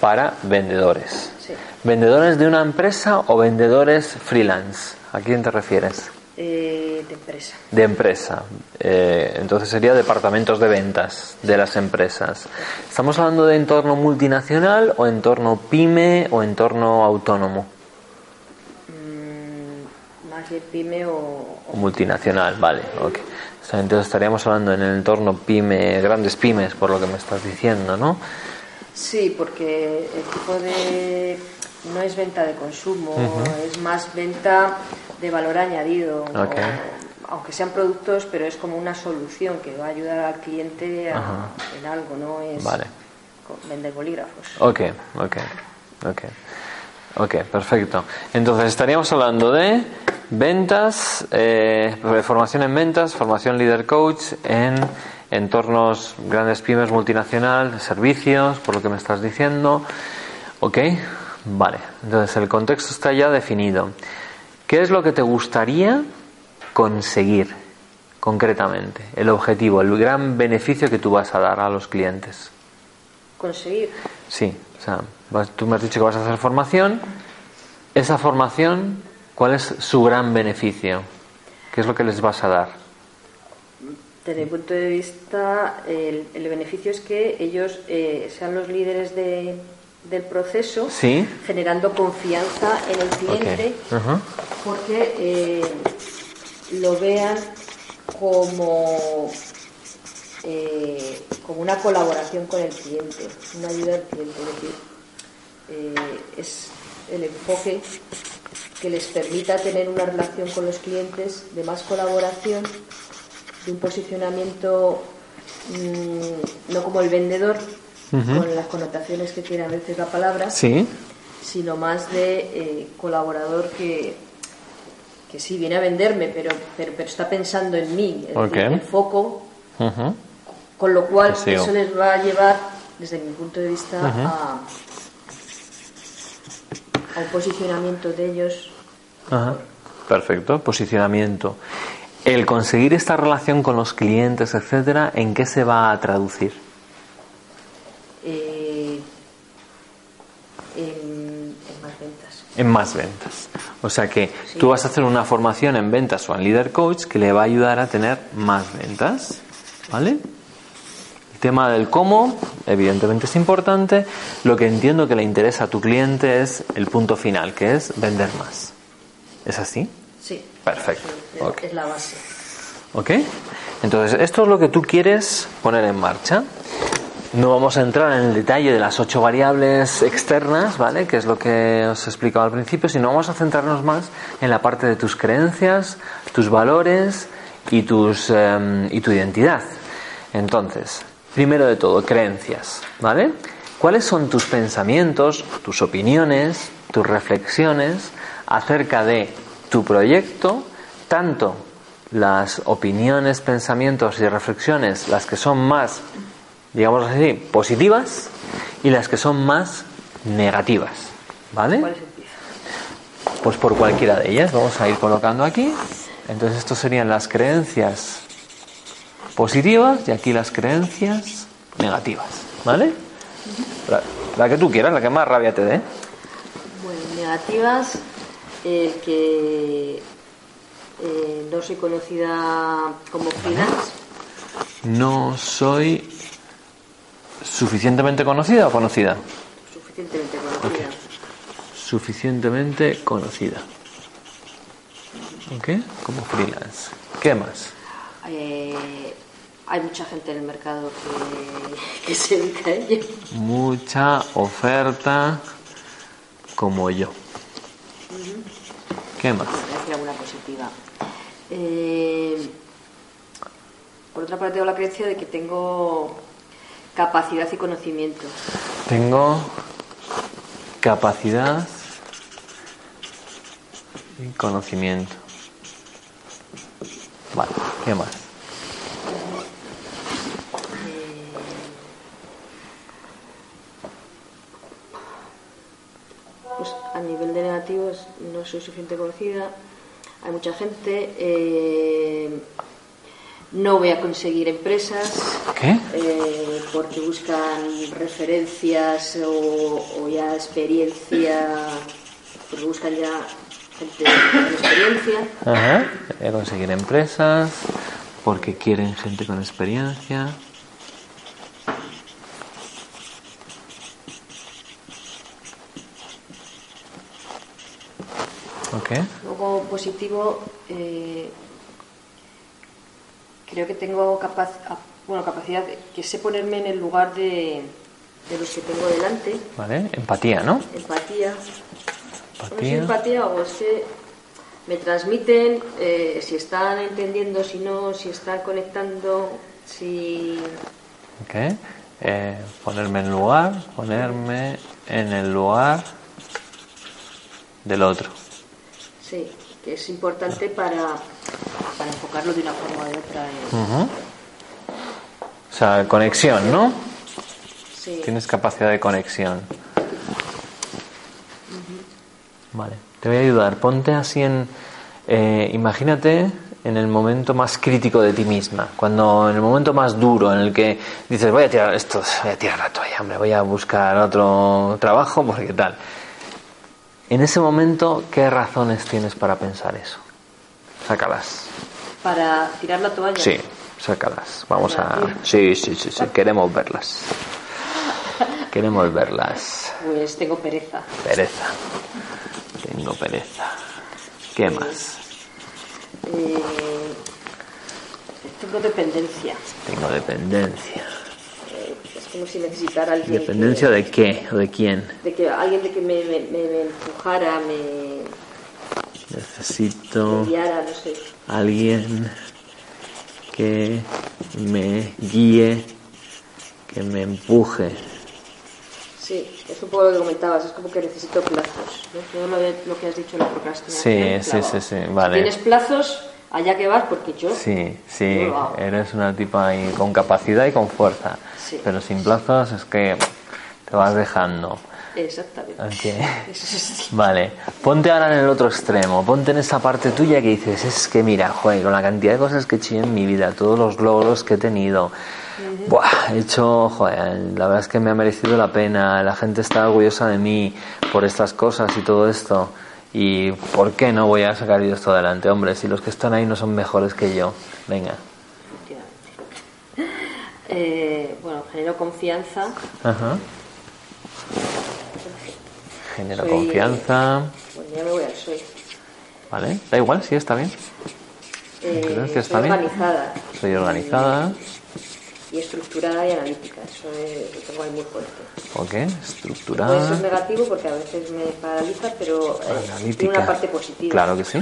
B: para vendedores.
E: Sí.
B: ¿Vendedores de una empresa o vendedores freelance? ¿A quién te refieres?
E: Eh, de empresa.
B: De empresa. Eh, entonces sería departamentos de ventas de las empresas. ¿Estamos hablando de entorno multinacional o entorno pyme o entorno autónomo?
E: Mm, más bien pyme o,
B: O multinacional, vale, ok. Entonces estaríamos hablando en el entorno pyme, grandes pymes, por lo que me estás diciendo, ¿no?
E: Sí, porque el tipo de no es venta de consumo, es más venta de valor añadido, o- aunque sean productos, pero es como una solución que va a ayudar al cliente a- en algo, no es
B: Vale.
E: vender bolígrafos.
B: Ok, ok, ok. Ok, perfecto. Entonces estaríamos hablando de ventas, eh, formación en ventas, formación líder coach en entornos grandes pymes multinacional, servicios, por lo que me estás diciendo. Ok, vale. Entonces el contexto está ya definido. ¿Qué es lo que te gustaría conseguir concretamente? El objetivo, el gran beneficio que tú vas a dar a los clientes.
E: Conseguir
B: Sí, o sea, vas- tú me has dicho que vas a hacer formación. Esa formación, ¿cuál es su gran beneficio? ¿Qué es lo que les vas a dar?
E: Desde mi punto de vista, el, el beneficio es que ellos eh, sean los líderes de- del proceso,
B: Sí.
E: generando confianza en el cliente, porque eh, lo vean como, eh, como una colaboración con el cliente, una ayuda al cliente. Es decir, eh, es el enfoque que les permita tener una relación con los clientes de más colaboración, de un posicionamiento mm, no como el vendedor, con las connotaciones que tiene a veces la palabra,
B: Sí.
E: sino más de eh, colaborador que, que sí viene a venderme, pero, pero, pero está pensando en mí, decir, el foco, con lo cual
B: sigo.
E: eso les va a llevar, desde mi punto de vista, a, a un posicionamiento de ellos.
B: Ajá. Perfecto, posicionamiento. El conseguir esta relación con los clientes, etcétera, ¿en qué se va a traducir?
E: eh, en, en más ventas.
B: En más ventas. O sea que tú vas a hacer una formación en ventas o en líder coach que le va a ayudar a tener más ventas. ¿Vale? El tema del cómo, evidentemente es importante. Lo que entiendo que le interesa a tu cliente es el punto final, que es vender más. ¿Es así?
E: Sí.
B: Perfecto.
E: Es,
B: Ok.
E: es la base.
B: ¿Ok? Entonces, esto es lo que tú quieres poner en marcha. No vamos a entrar en el detalle de las ocho variables externas, ¿vale? Que es lo que os he explicado al principio, sino vamos a centrarnos más en la parte de tus creencias, tus valores y, tus, em, y tu identidad. Entonces, primero de todo, creencias, ¿vale? ¿Cuáles son tus pensamientos, tus opiniones, tus reflexiones acerca de tu proyecto, tanto las opiniones, pensamientos y reflexiones, las que son más, digamos así, positivas y las que son más negativas, ¿vale? Pues por cualquiera de ellas vamos a ir colocando aquí. Entonces estos serían las creencias positivas y aquí las creencias negativas, ¿vale? La, la que tú quieras, la que más rabia te dé.
E: Bueno, negativas, el que eh, no soy conocida como freelance,
B: No soy suficientemente conocida o conocida.
E: suficientemente conocida.
B: Suficientemente conocida. ¿Ok? Como freelance. ¿Qué más?
E: Eh, hay mucha gente en el mercado que, que se dedica a ello.
B: Mucha oferta como yo. ¿Qué más?
E: Voy a decir alguna positiva. Eh, por otra parte, tengo la creencia de que tengo capacidad y conocimiento.
B: Tengo capacidad y conocimiento. Vale, ¿qué más?
E: Pues a nivel de negativos no soy suficiente conocida. Hay mucha gente. eh, no voy a conseguir empresas.
B: ¿Qué?
E: eh, porque buscan referencias o, o ya experiencia. Porque buscan ya gente con experiencia.
B: Ajá. Voy a conseguir empresas porque quieren gente con experiencia. Ok.
E: Luego positivo, eh, creo que tengo capaz, a- bueno, capacidad, que sé ponerme en el lugar de, de los que tengo delante,
B: Vale. Empatía, ¿no?
E: empatía. No sé
B: Empatía.
E: empatía o que me transmiten eh, si están entendiendo, si no, si están conectando, si...
B: Ok. Eh, ponerme en lugar, ponerme en el lugar del otro.
E: Sí, que es importante para, para enfocarlo de una forma de otra. eh.
B: O sea, conexión, ¿no?
E: Sí.
B: Tienes capacidad de conexión. Vale, te voy a ayudar. Ponte así en. eh, imagínate en el momento más crítico de ti misma, cuando en el momento más duro en el que dices voy a tirar esto, voy a tirar la toalla, hombre, voy a buscar otro trabajo porque tal. En ese momento, ¿qué razones tienes para pensar eso? Sácalas.
E: Para tirar la toalla.
B: Sí, sácalas. Vamos a. Sí, sí, sí, sí. Queremos verlas. Queremos verlas.
E: Pues tengo pereza.
B: Pereza. Tengo pereza. ¿Qué más?
E: Eh, tengo dependencia.
B: Tengo dependencia.
E: Eh, es como si necesitara alguien.
B: ¿Dependencia
E: que,
B: de qué o de quién?
E: de que alguien de que me, me, me- me empujara, me,
B: Necesito alguien que me guíe, que me empuje.
E: Sí, es un poco lo que comentabas, es como que necesito plazos. ¿no? Todo lo, de- lo que has dicho en la procrastinación.
B: Sí, sí, sí, sí,
E: Si
B: vale.
E: tienes plazos, allá que vas, porque yo.
B: Sí, sí,
E: Yo lo hago.
B: eres una tipa ahí con capacidad y con fuerza.
E: Sí.
B: Pero sin plazos es que te vas dejando.
E: Exactamente.
B: Vale, ponte ahora en el otro extremo, ponte en esa parte tuya que dices, es que mira, joder, con la cantidad de cosas que he hecho en mi vida, todos los logros que he tenido, buah, he hecho, joder, la verdad es que me ha merecido la pena, la gente está orgullosa de mí por estas cosas y todo esto, y ¿por qué no voy a sacar yo esto adelante? Hombre, si los que están ahí no son mejores que yo, venga.
E: Eh, bueno, genero confianza.
B: Ajá. Genera
E: Soy-
B: confianza,
E: Bueno, ya me voy al soy.
B: ¿vale? Da igual, sí, está bien.
E: Eh, soy
B: está bien.
E: organizada.
B: Soy organizada.
E: Y estructurada y analítica. Eso es- lo tengo ahí muy fuerte. Puede ser
B: estructurada.
E: negativo porque a veces me paraliza, pero eh, tiene una parte positiva.
B: Claro que sí.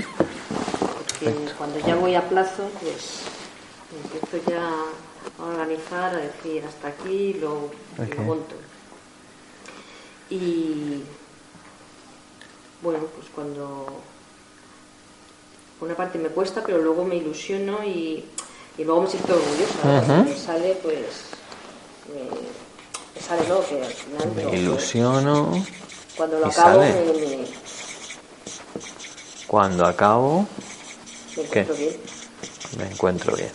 E: Porque cuando ya voy a plazo, pues empiezo ya a organizar, a decir hasta aquí, lo,
B: Ok.
E: lo monto. Y bueno, pues cuando por una parte me cuesta, pero luego me ilusiono y, y luego me siento orgullosa. me sale, pues me, me sale, ¿no? Que al final
B: Me
E: lo-
B: ilusiono.
E: cuando lo acabo me, me,
B: Cuando acabo,
E: me encuentro
B: ¿Qué?
E: bien.
B: me encuentro bien.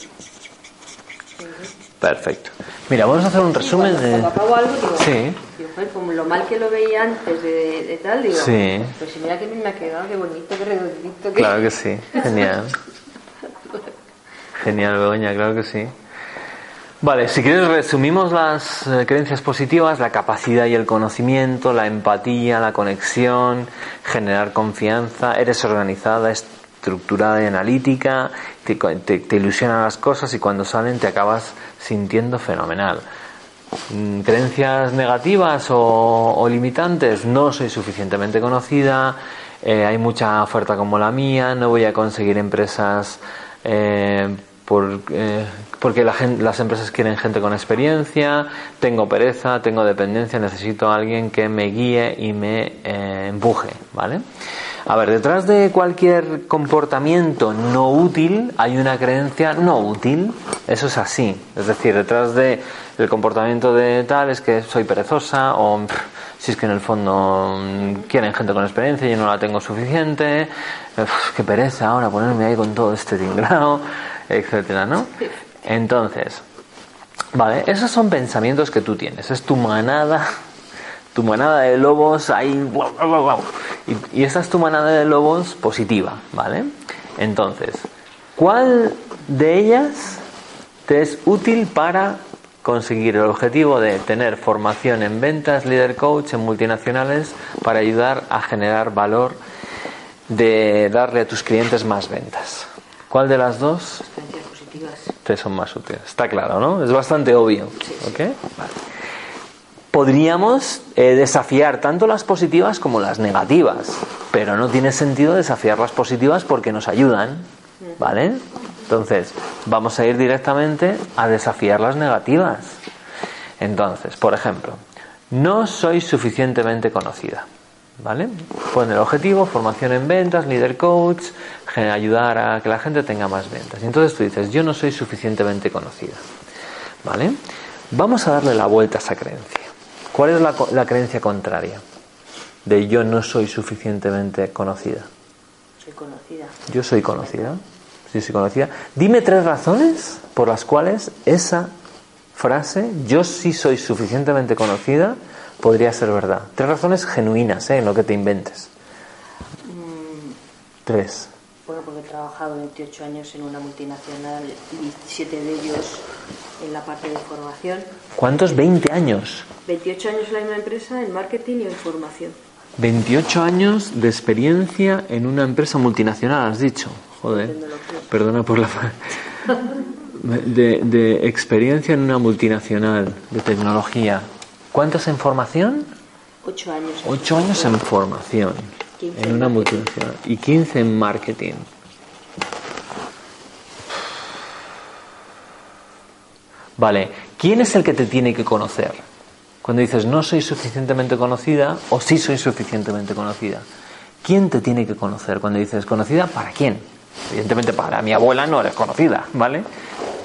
B: Perfecto. Mira, vamos a hacer un resumen
E: cuando,
B: de.
E: cuando acabo algo digo,
B: Sí.
E: digo, joder, como lo mal que lo veía antes de, de tal, digo,
B: Sí.
E: pues si mira que bien me ha quedado, qué bonito, qué redondito, qué...
B: Claro que sí. Genial. Genial, Begoña, claro que sí. Vale, si quieres resumimos las eh, creencias positivas, la capacidad y el conocimiento, la empatía, la conexión, generar confianza, eres organizada, estructurada y analítica, te, te- te ilusionan las cosas y cuando salen te acabas sintiendo fenomenal. Mm, Creencias negativas o, limitantes, no soy suficientemente conocida, eh, hay mucha oferta como la mía, no voy a conseguir empresas eh, eh, porque la gen- las empresas quieren gente con experiencia, tengo pereza, tengo dependencia, necesito alguien que me guíe y me eh, empuje, ¿vale? A ver, detrás de cualquier comportamiento no útil hay una creencia no útil, eso es así, es decir, detrás de el comportamiento de tal es que soy perezosa o pff, si es que en el fondo mm, quieren gente con experiencia y yo no la tengo suficiente, uf, qué pereza ahora ponerme ahí con todo este tinglao, etcétera, ¿no? Entonces, vale, esos son pensamientos que tú tienes, es tu manada, tu manada de lobos ahí. Y, y esa es tu manada de lobos positiva, ¿vale? Entonces, ¿cuál de ellas te es útil para conseguir el objetivo de tener formación en ventas, líder coach, en multinacionales, para ayudar a generar valor, de darle a tus clientes más ventas? ¿Cuál de las dos
E: positivas.
B: te son más útiles? Está claro, ¿no? Es bastante obvio. Vale. Podríamos eh, desafiar tanto las positivas como las negativas, pero no tiene sentido desafiar las positivas porque nos ayudan, ¿vale? Entonces, vamos a ir directamente a desafiar las negativas. Entonces, por ejemplo, no soy suficientemente conocida, ¿vale? Pon el objetivo, formación en ventas, líder coach, ayudar a que la gente tenga más ventas. Y entonces tú dices, yo no soy suficientemente conocida, ¿vale? Vamos a darle la vuelta a esa creencia. ¿Cuál es la, la creencia contraria de yo no soy suficientemente conocida?
E: Soy conocida.
B: Yo soy conocida. Sí, soy conocida. Dime tres razones por las cuales esa frase, yo sí soy suficientemente conocida, podría ser verdad. Tres razones genuinas, ¿eh? En lo que te inventes. Tres.
E: Bueno, porque he trabajado 28 años en una multinacional y 17 de ellos en la parte de formación.
B: ¿Cuántos? 20 años.
E: 28 años en la misma empresa en marketing y en formación.
B: 28 años de experiencia en una empresa multinacional, has dicho. Joder. Perdona por la. De, de experiencia en una multinacional de tecnología. ¿Cuántos en formación?
E: 8 años.
B: 8 años en formación.
E: 15
B: En una multinacional. Y 15 en marketing. Vale. ¿Quién es el que te tiene que conocer? Cuando dices no soy suficientemente conocida o sí soy suficientemente conocida. ¿Quién te tiene que conocer? Cuando dices conocida, ¿para quién? Evidentemente para mi abuela no eres conocida, ¿vale?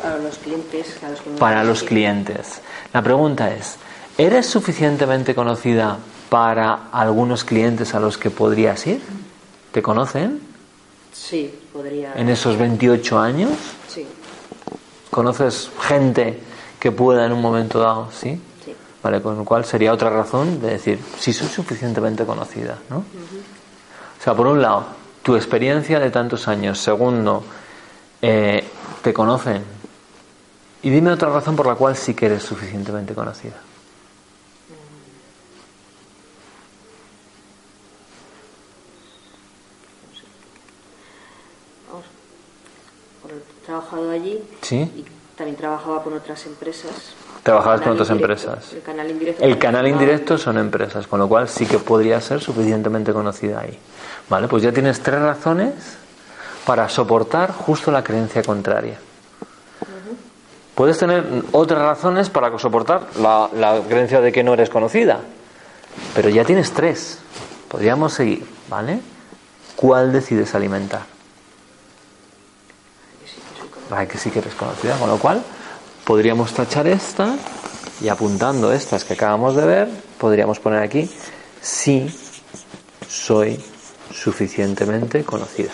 E: Para los clientes, a los
B: Para los clientes. La pregunta es, ¿eres suficientemente conocida para algunos clientes a los que podrías ir? ¿Te conocen
E: Sí, podría.
B: en esos 28 años?
E: Sí,
B: ¿Conoces gente que pueda en un momento dado? Sí.
E: sí.
B: Vale, con lo cual sería otra razón de decir, si soy suficientemente conocida, ¿no? O sea, por un lado, tu experiencia de tantos años. Segundo, eh, te conocen. Y dime otra razón por la cual sí que eres suficientemente conocida.
E: Vamos. Bueno, he trabajado allí
B: ¿Sí?
E: y también trabajaba con otras empresas.
B: Trabajabas con otras
E: indirecto.
B: empresas.
E: El canal indirecto.
B: El canal indirecto son empresas, con lo cual sí que podría ser suficientemente conocida ahí. Vale, pues ya tienes tres razones para soportar justo la creencia contraria. Puedes tener otras razones para soportar la, la creencia de que no eres conocida, pero ya tienes tres. Podríamos seguir, ¿vale? ¿Cuál decides alimentar? Ay, que sí que eres conocida, con lo cual podríamos tachar esta y apuntando estas que acabamos de ver, podríamos poner aquí sí soy suficientemente conocida.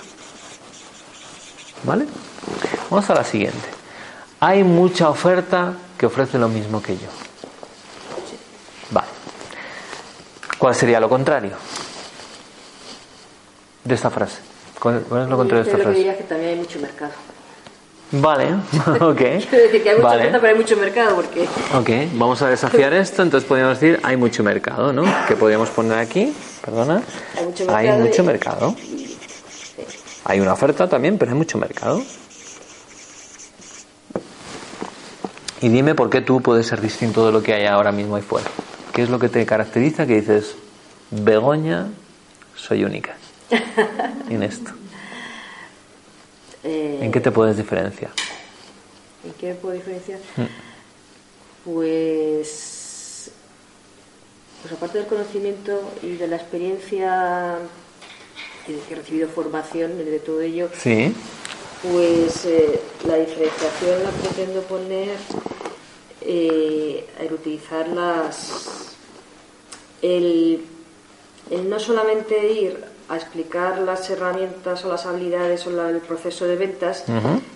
B: ¿Vale? Vamos a la siguiente. Hay mucha oferta que ofrece lo mismo que yo. Vale. ¿Cuál sería lo contrario de esta frase? ¿Cuál es lo contrario de
E: Yo
B: esta frase?
E: diría es que también hay mucho mercado.
B: Vale, ok.
E: Quiero decir que hay mucha
B: Vale.
E: oferta, pero hay mucho mercado porque
B: Ok, vamos a desafiar esto, entonces podríamos decir hay mucho mercado, ¿no? Que podríamos poner aquí, perdona.
E: Hay mucho
B: Hay
E: mercado
B: mucho
E: y-
B: mercado. Hay una oferta también, pero hay mucho mercado. Y dime por qué tú puedes ser distinto de lo que hay ahora mismo ahí fuera. ¿Qué es lo que te caracteriza que dices, Begoña, soy única en esto?
E: Eh,
B: ¿En qué te puedes diferenciar?
E: ¿En qué puedo diferenciar?
B: Mm.
E: Pues, pues aparte del conocimiento y de la experiencia y de que he recibido formación y de todo ello,
B: Sí.
E: pues eh, la diferenciación la pretendo poner eh, el utilizar las. El, el no solamente ir a explicar las herramientas o las habilidades o la- el proceso de ventas,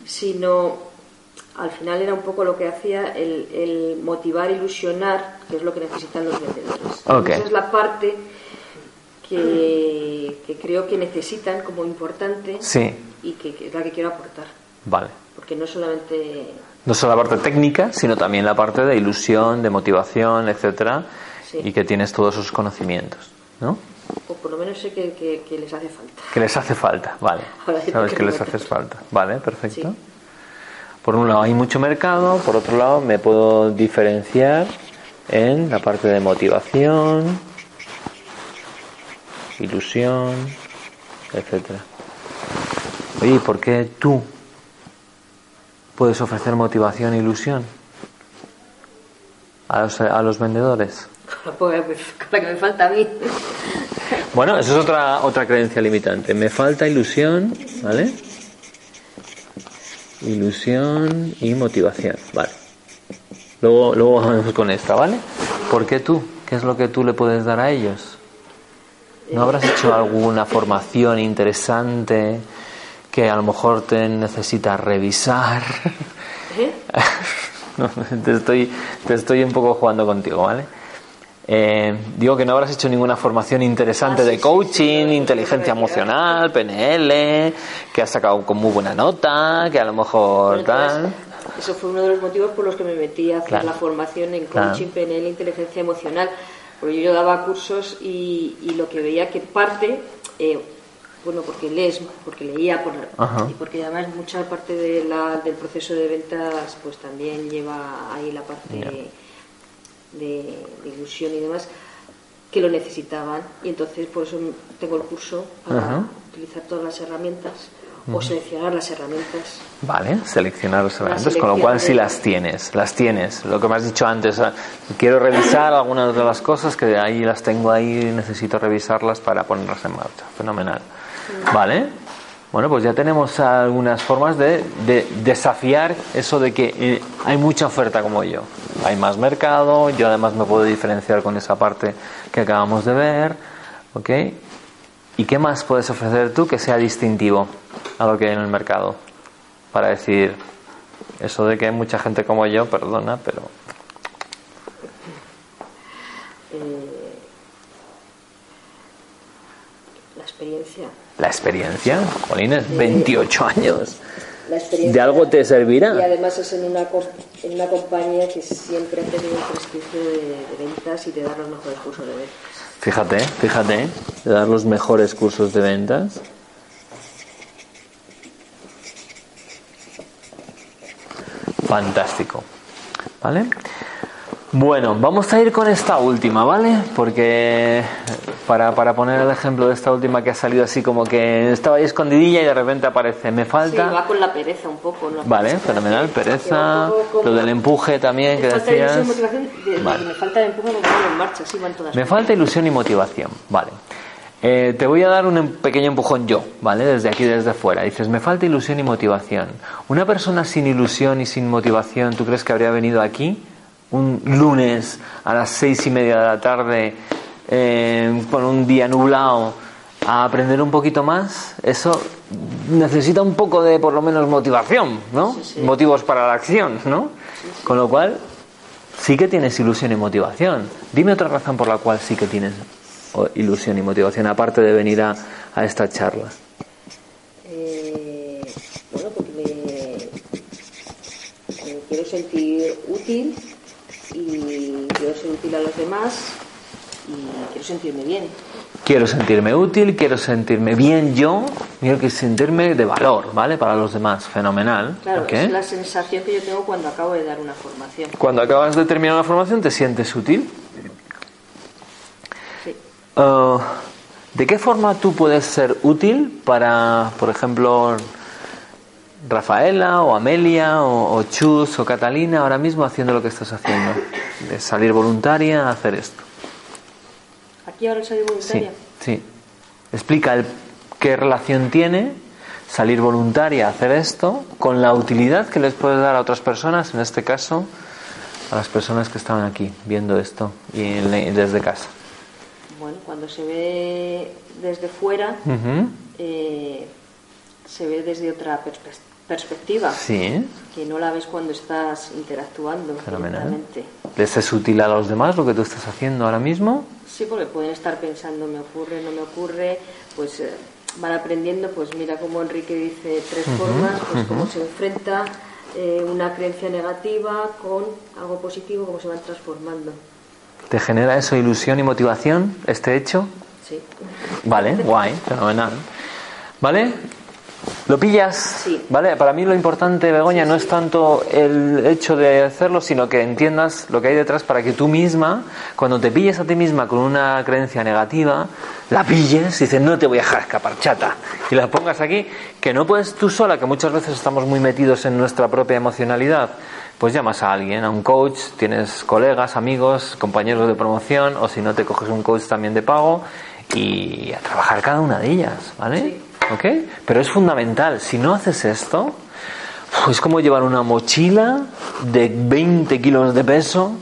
E: sino al final era un poco lo que hacía el, el motivar, ilusionar, que es lo que necesitan los vendedores. Esa es la parte que, que creo que necesitan como importante
B: Sí.
E: y que, que es la que quiero aportar.
B: Vale.
E: Porque no solamente.
B: No solo la parte técnica, sino también la parte de ilusión, de motivación, etcétera,
E: Sí.
B: y que tienes todos esos conocimientos, ¿no?
E: O por lo menos sé que, que- que les hace falta.
B: Que les hace falta, vale. Sabes
E: que
B: les hace falta, vale, perfecto.
E: Sí.
B: Por un lado hay mucho mercado, por otro lado me puedo diferenciar en la parte de motivación, ilusión, etcétera. Oye, ¿y por qué tú puedes ofrecer motivación e ilusión a los, a los vendedores?
E: Con la con la que me falta a mí.
B: Bueno, eso es otra, otra creencia limitante. Me falta ilusión, ¿vale? Ilusión y motivación, vale. Luego, luego vamos con esta, ¿vale? ¿Por qué tú? ¿Qué es lo que tú le puedes dar a ellos? ¿No habrás hecho alguna formación interesante que a lo mejor te necesitas revisar?
E: ¿Eh?
B: No, te estoy, te estoy un poco jugando contigo, ¿vale? Eh, digo que no habrás hecho ninguna formación interesante
E: Ah, sí,
B: de coaching,
E: sí, sí,
B: inteligencia emocional, PNL, que has sacado con muy buena nota, que a lo mejor tal.
E: eso fue uno de los motivos por los que me metí a hacer
B: Claro.
E: la formación en
B: Claro.
E: coaching, PNL, inteligencia emocional. Porque yo daba cursos y, y lo que veía que parte, eh, bueno, porque lees, porque leía por, y porque además mucha parte de la- del proceso de ventas pues también lleva ahí la parte. De, de ilusión y demás que lo necesitaban y entonces por eso tengo el curso para
B: Ajá.
E: utilizar todas las herramientas o seleccionar las herramientas
B: Vale, seleccionar las herramientas, con lo cual sí las tienes, las tienes. Lo que me has dicho antes, quiero revisar algunas de las cosas que ahí las tengo ahí, necesito revisarlas para ponerlas en marcha. Fenomenal. Vale. Bueno, pues ya tenemos algunas formas de, de desafiar eso de que eh, hay mucha oferta como yo. Hay más mercado, yo además me puedo diferenciar con esa parte que acabamos de ver. ¿Ok? ¿Y qué más puedes ofrecer tú que sea distintivo a lo que hay en el mercado? Para decir, eso de que hay mucha gente como yo, perdona, pero
E: Eh, la experiencia.
B: la experiencia, Jolines, 28 años.
E: La experiencia.
B: ¿De algo te
E: Y
B: servirá?
E: además es en una, en una compañía que siempre ha tenido el prestigio de, de ventas y de dar los mejores cursos de ventas.
B: Fíjate, fíjate, de dar los mejores cursos de ventas. Fantástico. ¿Vale? Bueno, vamos a ir con esta última, ¿vale? Porque para, para poner el ejemplo de esta última que ha salido así como que estaba ahí escondidilla y de repente aparece, me
E: Sí,
B: falta...
E: va con la pereza un poco. ¿no?
B: Vale, fenomenal, pereza, lo del empuje también que
E: Me falta ilusión y motivación, de-
B: Vale.
E: me falta el empuje ponerlo en marcha, sí, van todas.
B: Me falta ilusión y motivación, vale. Eh, te voy a dar un em- pequeño empujón yo, ¿vale? Desde aquí, desde fuera. Dices, me falta ilusión y motivación. Una persona sin ilusión y sin motivación, ¿tú crees que habría venido aquí un lunes a las seis y media de la tarde eh, con un día nublado a aprender un poquito más? Eso necesita un poco de, por lo menos, motivación, ¿no?
E: Sí, sí.
B: Motivos para la acción, ¿no? Con lo cual, sí que tienes ilusión y motivación. Dime otra razón por la cual sí que tienes ilusión y motivación, aparte de venir a, a esta charla.
E: Eh, bueno, porque me, me quiero sentir útil y quiero ser útil a los demás y quiero sentirme bien.
B: Quiero sentirme útil, quiero sentirme bien yo, quiero que sentirme de valor, ¿vale? Para los demás, fenomenal.
E: Claro,
B: ¿ok?
E: es la sensación que yo tengo cuando acabo de dar una formación.
B: Cuando acabas de terminar la formación, ¿te sientes útil?
E: Sí.
B: Uh, ¿De qué forma tú puedes ser útil para, por ejemplo, Rafaela o Amelia o, o Chus o Catalina ahora mismo haciendo lo que estás haciendo? De salir voluntaria a hacer esto.
E: Aquí ahora
B: Sí,
E: voluntaria.
B: sí. Explica el- qué relación tiene salir voluntaria a hacer esto con la utilidad que les puedes dar a otras personas, en este caso a las personas que estaban aquí viendo esto y desde casa.
E: Bueno, cuando se ve desde fuera, eh, se ve desde otra perspe- perspectiva,
B: Sí,
E: que no la ves cuando estás interactuando
B: fenomenal. ¿Les es útil a los demás lo que tú estás haciendo ahora mismo?
E: Sí, porque pueden estar pensando, me ocurre, no me ocurre, pues eh, van aprendiendo, pues mira como Enrique dice tres formas, pues cómo se enfrenta eh, una creencia negativa con algo positivo, cómo se van transformando.
B: ¿Te genera eso ilusión y motivación, este hecho?
E: Sí.
B: Vale, guay, fenomenal. ¿Vale? ¿Lo pillas?
E: Sí.
B: ¿Vale? Para mí lo importante, Begoña, no es tanto el hecho de hacerlo, sino que entiendas lo que hay detrás para que tú misma, cuando te pilles a ti misma con una creencia negativa, la pilles y dices, no te voy a dejar escapar, chata. Y la pongas aquí, que no puedes tú sola, que muchas veces estamos muy metidos en nuestra propia emocionalidad. Pues llamas a alguien, a un coach, tienes colegas, amigos, compañeros de promoción, o si no te coges un coach también de pago y a trabajar cada una de ellas, ¿vale?
E: Sí.
B: ¿Ok? Pero es fundamental. Si no haces esto, es como llevar una mochila de 20 kilos de peso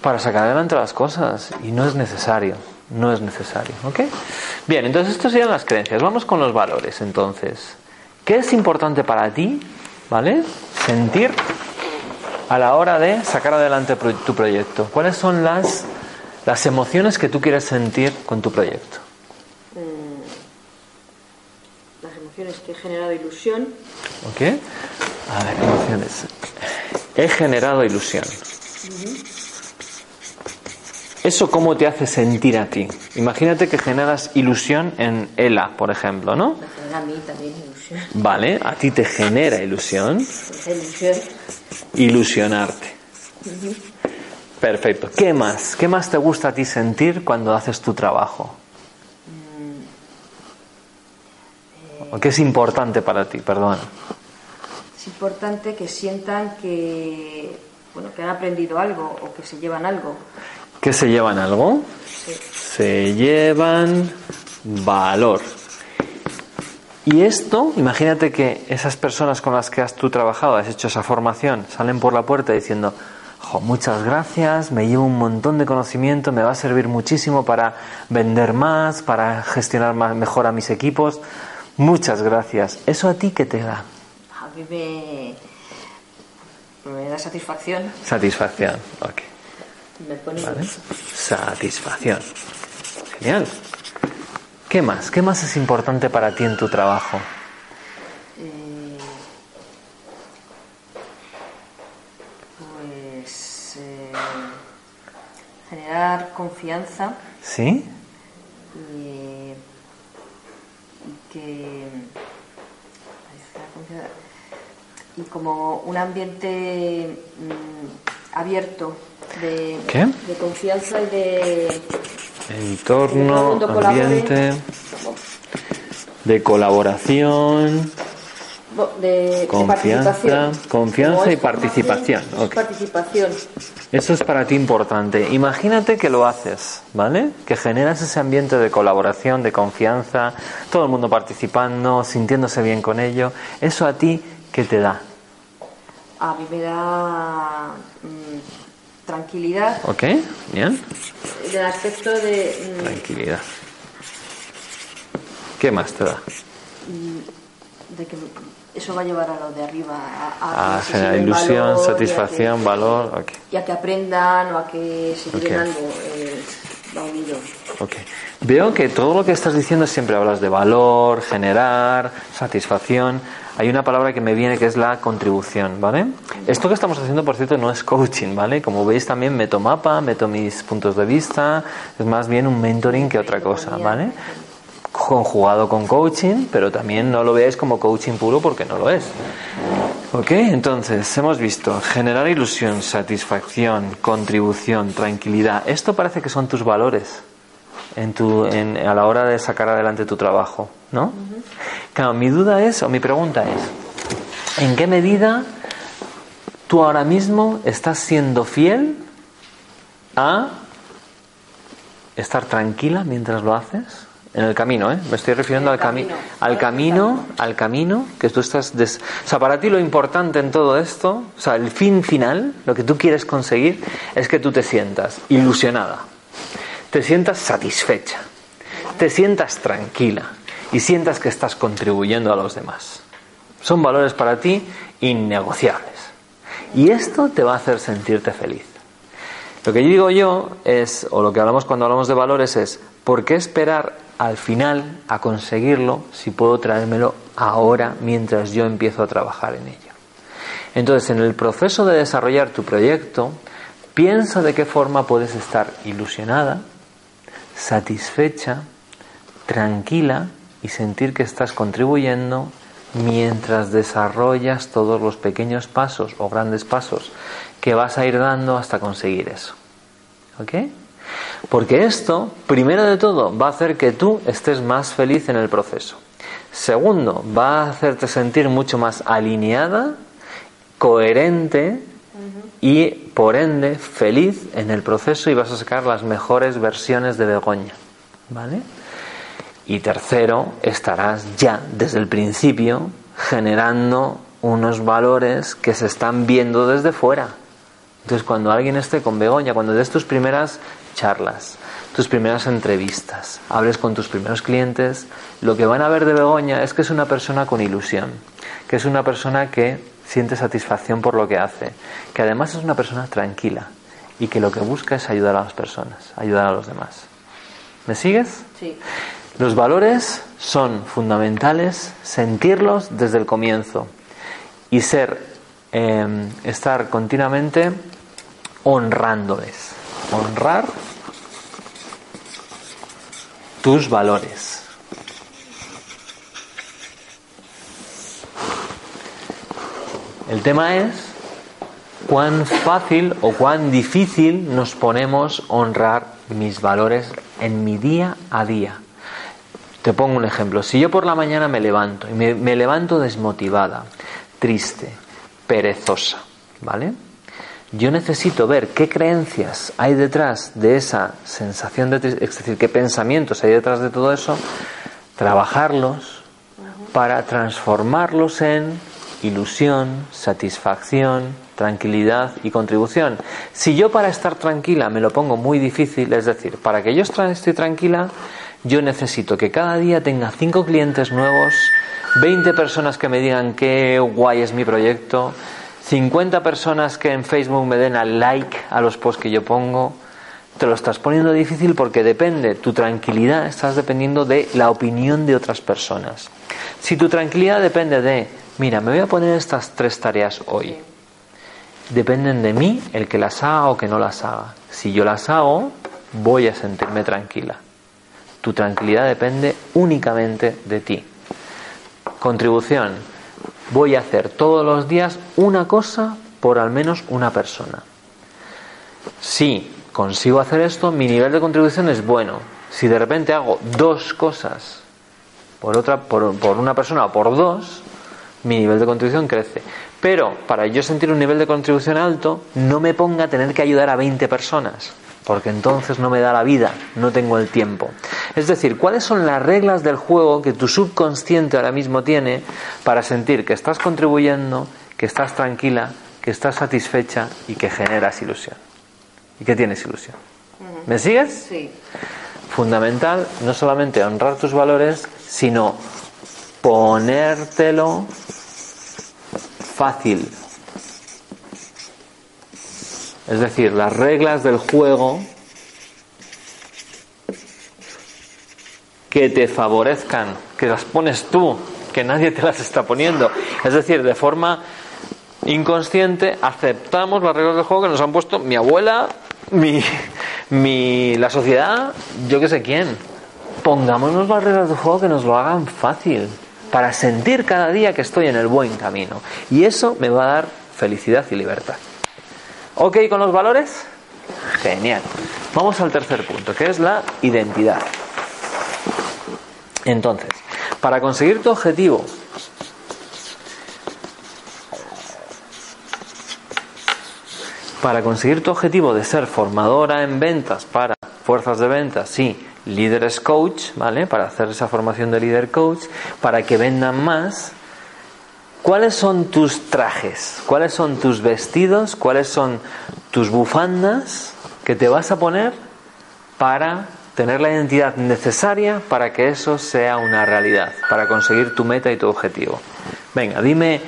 B: para sacar adelante las cosas. Y no es necesario. No es necesario. ¿Ok? Bien, entonces estas serían las creencias. Vamos con los valores, entonces. ¿Qué es importante para ti? ¿Vale? Sentir a la hora de sacar adelante tu proyecto. ¿Cuáles son las, las emociones que tú quieres sentir con tu proyecto?
E: Las emociones que he generado ilusión,
B: ¿Ok? A ver, emociones. He generado ilusión. ¿Eso cómo te hace sentir a ti? Imagínate que generas ilusión en Ela, por ejemplo, ¿no?
E: me genera a mí también ilusión.
B: Vale, a ti te genera ilusión
E: ilusión,
B: ilusionarte. Perfecto. ¿Qué más? ¿Qué más te gusta a ti sentir cuando haces tu trabajo? ¿O ¿Qué es importante para ti? Perdona.
E: es importante que sientan que, bueno, que han aprendido algo o que se llevan algo.
B: ¿Qué se llevan algo?
E: Sí.
B: Se llevan valor. Y esto, imagínate que esas personas con las que has tú trabajado, has hecho esa formación, salen por la puerta diciendo, "Jo, muchas gracias, me llevo un montón de conocimiento, me va a servir muchísimo para vender más, para gestionar más, mejor a mis equipos. Muchas gracias. ¿Eso a ti qué te da?
E: A mí me, me da satisfacción,
B: Satisfacción. Ok.
E: me pone
B: ¿Vale? Satisfacción. Genial. ¿Qué más? ¿Qué más es importante para ti en tu trabajo?
E: Eh, pues eh, generar confianza
B: ¿Sí?
E: y, y que ay, generar confianza. y como un ambiente mm, abierto de,
B: ¿Qué?
E: de confianza y de
B: Entorno,
E: colabore.
B: ambiente, de colaboración,
E: bo- de, de
B: Confianza,
E: participación.
B: confianza y participación,
E: participación.
B: Eso es para ti importante. Imagínate que lo haces, ¿vale? Que generas ese ambiente de colaboración, de confianza, todo el mundo participando, sintiéndose bien con ello. Eso a ti, ¿qué te da?
E: A mí me da mm, tranquilidad
B: ¿Ok? Bien.
E: del aspecto de, mm,
B: Tranquilidad. ¿Qué más te da?
E: de que eso va a llevar a lo de arriba, a,
B: Ah,
E: a
B: generar
E: lleven
B: ilusión,
E: valor
B: satisfacción,
E: que-
B: valor. Ok.
E: Y a que aprendan o a que se lleven
B: Ok.
E: algo. eh, va unido.
B: Ok. Veo que todo lo que estás diciendo siempre hablas de valor, generar, satisfacción. Hay una palabra que me viene que es la contribución, ¿vale? Esto que estamos haciendo, por cierto, no es coaching, ¿vale? Como veis también meto mapa, meto mis puntos de vista, es más bien un mentoring que otra cosa, ¿vale? Conjugado con coaching, pero también no lo veáis como coaching puro porque no lo es. Ok, entonces hemos visto generar ilusión, satisfacción, contribución, tranquilidad. Esto parece que son tus valores en tu, en, a la hora de sacar adelante tu trabajo, ¿no? Claro, mi duda es, o mi pregunta es, ¿En qué medida tú ahora mismo estás siendo fiel a estar tranquila mientras lo haces? En el camino, ¿eh? Me estoy refiriendo al, camino, al camino, al camino que tú estás... O sea, para ti lo importante en todo esto, o sea, el fin final, lo que tú quieres conseguir, es que tú te sientas ilusionada, te sientas satisfecha, te sientas tranquila y sientas que estás contribuyendo a los demás. Son valores para ti innegociables. Y esto te va a hacer sentirte feliz. Lo que digo yo es, o lo que hablamos cuando hablamos de valores es, ¿por qué esperar al final a conseguirlo si puedo traérmelo ahora mientras yo empiezo a trabajar en ello? Entonces, en el proceso de desarrollar tu proyecto, piensa de qué forma puedes estar ilusionada, satisfecha, tranquila y sentir que estás contribuyendo mientras desarrollas todos los pequeños pasos o grandes pasos que vas a ir dando hasta conseguir eso. ¿Ok? Porque esto, primero de todo, va a hacer que tú estés más feliz en el proceso. Segundo, va a hacerte sentir mucho más alineada, coherente y, por ende, feliz en el proceso y vas a sacar las mejores versiones de Begoña. ¿Vale? Y tercero, estarás ya desde el principio generando unos valores que se están viendo desde fuera. Entonces, cuando alguien esté con Begoña, cuando des tus primeras charlas, tus primeras entrevistas, hables con tus primeros clientes, lo que van a ver de Begoña es que es una persona con ilusión, que es una persona que siente satisfacción por lo que hace, que además es una persona tranquila y que lo que busca es ayudar a las personas, ayudar a los demás. ¿Me sigues?
E: Sí.
B: Los valores son fundamentales sentirlos desde el comienzo y ser, eh, estar continuamente honrándoles. Honrar tus valores. El tema es cuán fácil o cuán difícil nos ponemos honrar mis valores en mi día a día. Te pongo un ejemplo. Si yo por la mañana me levanto y me, levanto desmotivada, triste, perezosa, ¿vale? Yo necesito ver qué creencias hay detrás de esa sensación de tristeza, es decir, qué pensamientos hay detrás de todo eso, trabajarlos para transformarlos en ilusión, satisfacción, tranquilidad y contribución. Si yo para estar tranquila me lo pongo muy difícil, es decir, para que yo esté tranquila, yo necesito que cada día tenga cinco clientes nuevos, 20 personas que me digan qué guay es mi proyecto, 50 personas que en Facebook me den al like a los posts que yo pongo. Te lo estás poniendo difícil porque depende, tu tranquilidad estás dependiendo de la opinión de otras personas. Si tu tranquilidad depende de, mira, me voy a poner estas tres tareas hoy, dependen de mí el que las haga o que no las haga. Si yo las hago, voy a sentirme tranquila. Tu tranquilidad depende únicamente de ti. Contribución. Voy a hacer todos los días una cosa por al menos una persona. Si consigo hacer esto, mi nivel de contribución es bueno. Si de repente hago dos cosas por otra, por, por una persona o por dos, mi nivel de contribución crece. Pero para yo sentir un nivel de contribución alto, no me ponga a tener que ayudar a 20 personas porque entonces no me da la vida, no tengo el tiempo. Es decir, ¿cuáles son las reglas del juego que tu subconsciente ahora mismo tiene para sentir que estás contribuyendo, que estás tranquila, que estás satisfecha y que generas ilusión? Y que tienes ilusión. ¿Me sigues?
E: Sí.
B: Fundamental no solamente honrar tus valores, sino ponértelo fácil, es decir, las reglas del juego que te favorezcan, que las pones tú, que nadie te las está poniendo. Es decir, de forma inconsciente aceptamos las reglas del juego que nos han puesto mi abuela, mi, mi la sociedad, yo que sé quién. Pongámonos las reglas del juego que nos lo hagan fácil, para sentir cada día que estoy en el buen camino. Y eso me va a dar felicidad y libertad. ¿Ok con los valores? Genial. Vamos al tercer punto, que es la identidad. Entonces, para conseguir tu objetivo, para conseguir tu objetivo de ser formadora en ventas para fuerzas de ventas y líderes coach, ¿vale? Para hacer esa formación de líder coach, para que vendan más, ¿Cuáles son tus trajes? ¿Cuáles son tus vestidos? ¿Cuáles son tus bufandas que te vas a poner para tener la identidad necesaria para que eso sea una realidad, para conseguir tu meta y tu objetivo? Venga, dime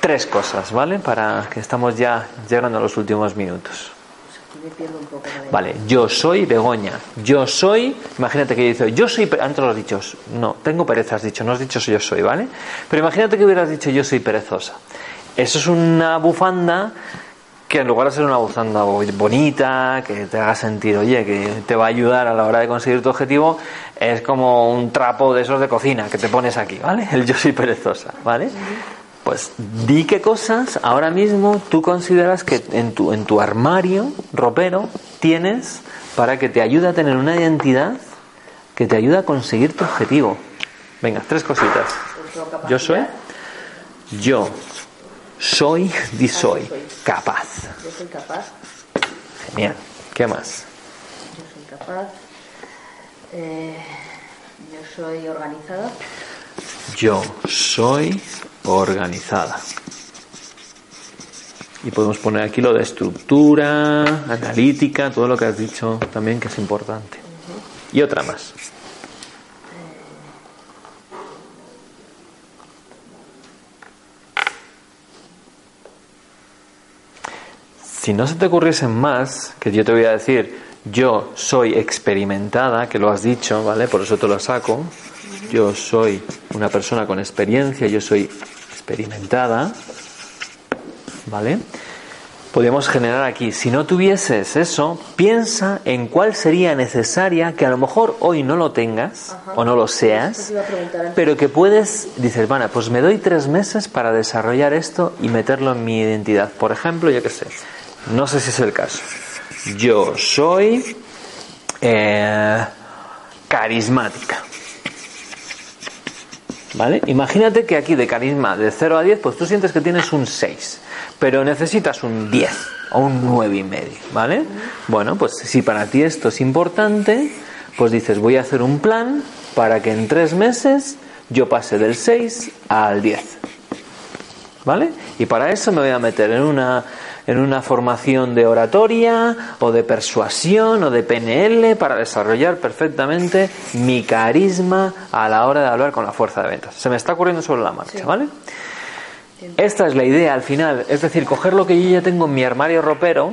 B: tres cosas, ¿vale? Para que estamos ya llegando a los últimos minutos.
E: Un poco.
B: Vale, yo soy Begoña. Yo soy, imagínate que yo dice, yo soy, antes lo has dicho, no, tengo pereza, has dicho, no has dicho yo soy, ¿vale? Pero imagínate que hubieras dicho yo soy perezosa. Eso es una bufanda que en lugar de ser una bufanda bo- bonita, que te haga sentir, oye, que te va a ayudar a la hora de conseguir tu objetivo, es como un trapo de esos de cocina que te pones aquí, ¿vale? El yo soy perezosa, ¿vale? Pues di qué cosas ahora mismo tú consideras que en tu, en tu armario ropero tienes para que te ayude a tener una identidad que te ayude a conseguir tu objetivo. Venga, tres cositas. Yo soy. Yo soy, di soy, capaz.
E: Yo soy capaz,
B: Genial. ¿Qué más?
E: yo soy capaz. Eh, yo soy organizada.
B: Yo soy organizada. Y podemos poner aquí lo de estructura, analítica, todo lo que has dicho también que es importante. Y otra más. Si no se te ocurriesen más, que yo te voy a decir, yo soy experimentada, que lo has dicho, ¿vale? Por eso te lo saco. Yo soy una persona con experiencia, yo soy experimentada, ¿vale? Podríamos generar aquí, si no tuvieses eso, piensa en cuál sería necesaria, que a lo mejor hoy no lo tengas o no lo seas,
E: antes.
B: pero que puedes, dices, bueno, pues me doy tres meses para desarrollar esto y meterlo en mi identidad. Por ejemplo, yo qué sé, no sé si es el caso. Yo soy eh, carismática. ¿Vale? Imagínate que aquí de carisma de 0 a 10, pues tú sientes que tienes un 6, pero necesitas un 10 o un 9 y medio, ¿vale? Bueno, pues si para ti esto es importante, pues dices, voy a hacer un plan para que en tres meses yo pase del 6 al 10. ¿Vale? Y para eso me voy a meter en una, en una formación de oratoria o de persuasión o de PNL para desarrollar perfectamente mi carisma a la hora de hablar con la fuerza de ventas. Se me está ocurriendo sobre la marcha, ¿vale? Esta es la idea al final, es decir, coger lo que yo ya tengo en mi armario ropero,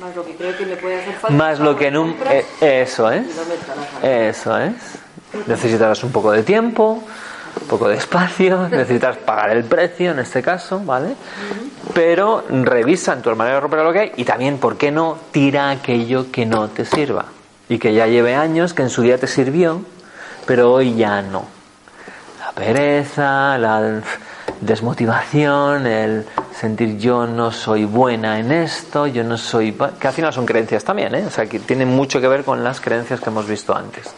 E: Más lo que creo que me puede hacer falta.
B: más lo que en un... eh, eso es.
E: cabeza.
B: Eso es. Necesitarás un poco de tiempo, un poco de espacio, necesitas pagar el precio en este caso, ¿vale? Pero revisa en tu armario ropa lo que hay y también, ¿por qué no tira aquello que no te sirva? Y que ya lleve años, que en su día te sirvió, pero hoy ya no. La pereza, la desmotivación, el sentir yo no soy buena en esto, yo no soy... que al final son creencias también, ¿eh? O sea, que tienen mucho que ver con las creencias que hemos visto antes.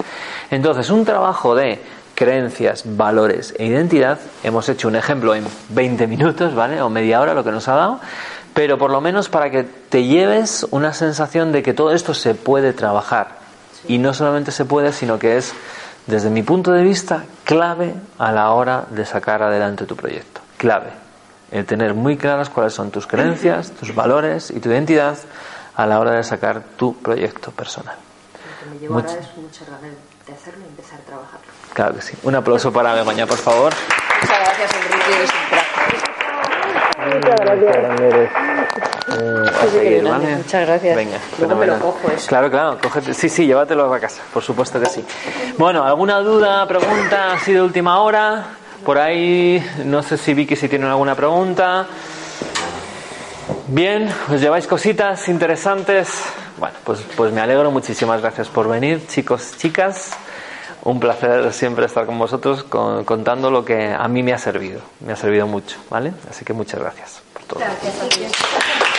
B: Entonces, un trabajo de creencias, valores e identidad, hemos hecho un ejemplo en 20 minutos, ¿vale? O media hora, lo que nos ha dado, pero por lo menos para que te lleves una sensación de que todo esto se puede trabajar. Y no solamente se puede, sino que es, desde mi punto de vista, clave a la hora de sacar adelante tu proyecto. Clave. El tener muy claras cuáles son tus creencias, tus valores y tu identidad a la hora de sacar tu proyecto personal.
E: Lo que me llevo
B: Mucho.
E: ahora es muchas ganas de hacerlo y empezar a trabajarlo.
B: Claro que sí. Un aplauso para Begoña, por favor.
E: Muchas gracias, Enrique, eres un crack.
B: a seguir, ¿vale?
E: Muchas gracias.
B: Venga,
E: Luego me lo cojo eso.
B: Claro, claro, cógete- sí, sí, llévatelo a casa, por supuesto que sí. Bueno, ¿alguna duda, pregunta así de última hora? Por ahí, no sé si Vicky si tienen alguna pregunta. Bien, ¿os lleváis cositas interesantes? Bueno, pues, pues me alegro, muchísimas gracias por venir, chicos, chicas. Un placer siempre estar con vosotros con- contando lo que a mí me ha servido. Me ha servido mucho, ¿vale? Así que muchas gracias por todo.
C: Gracias.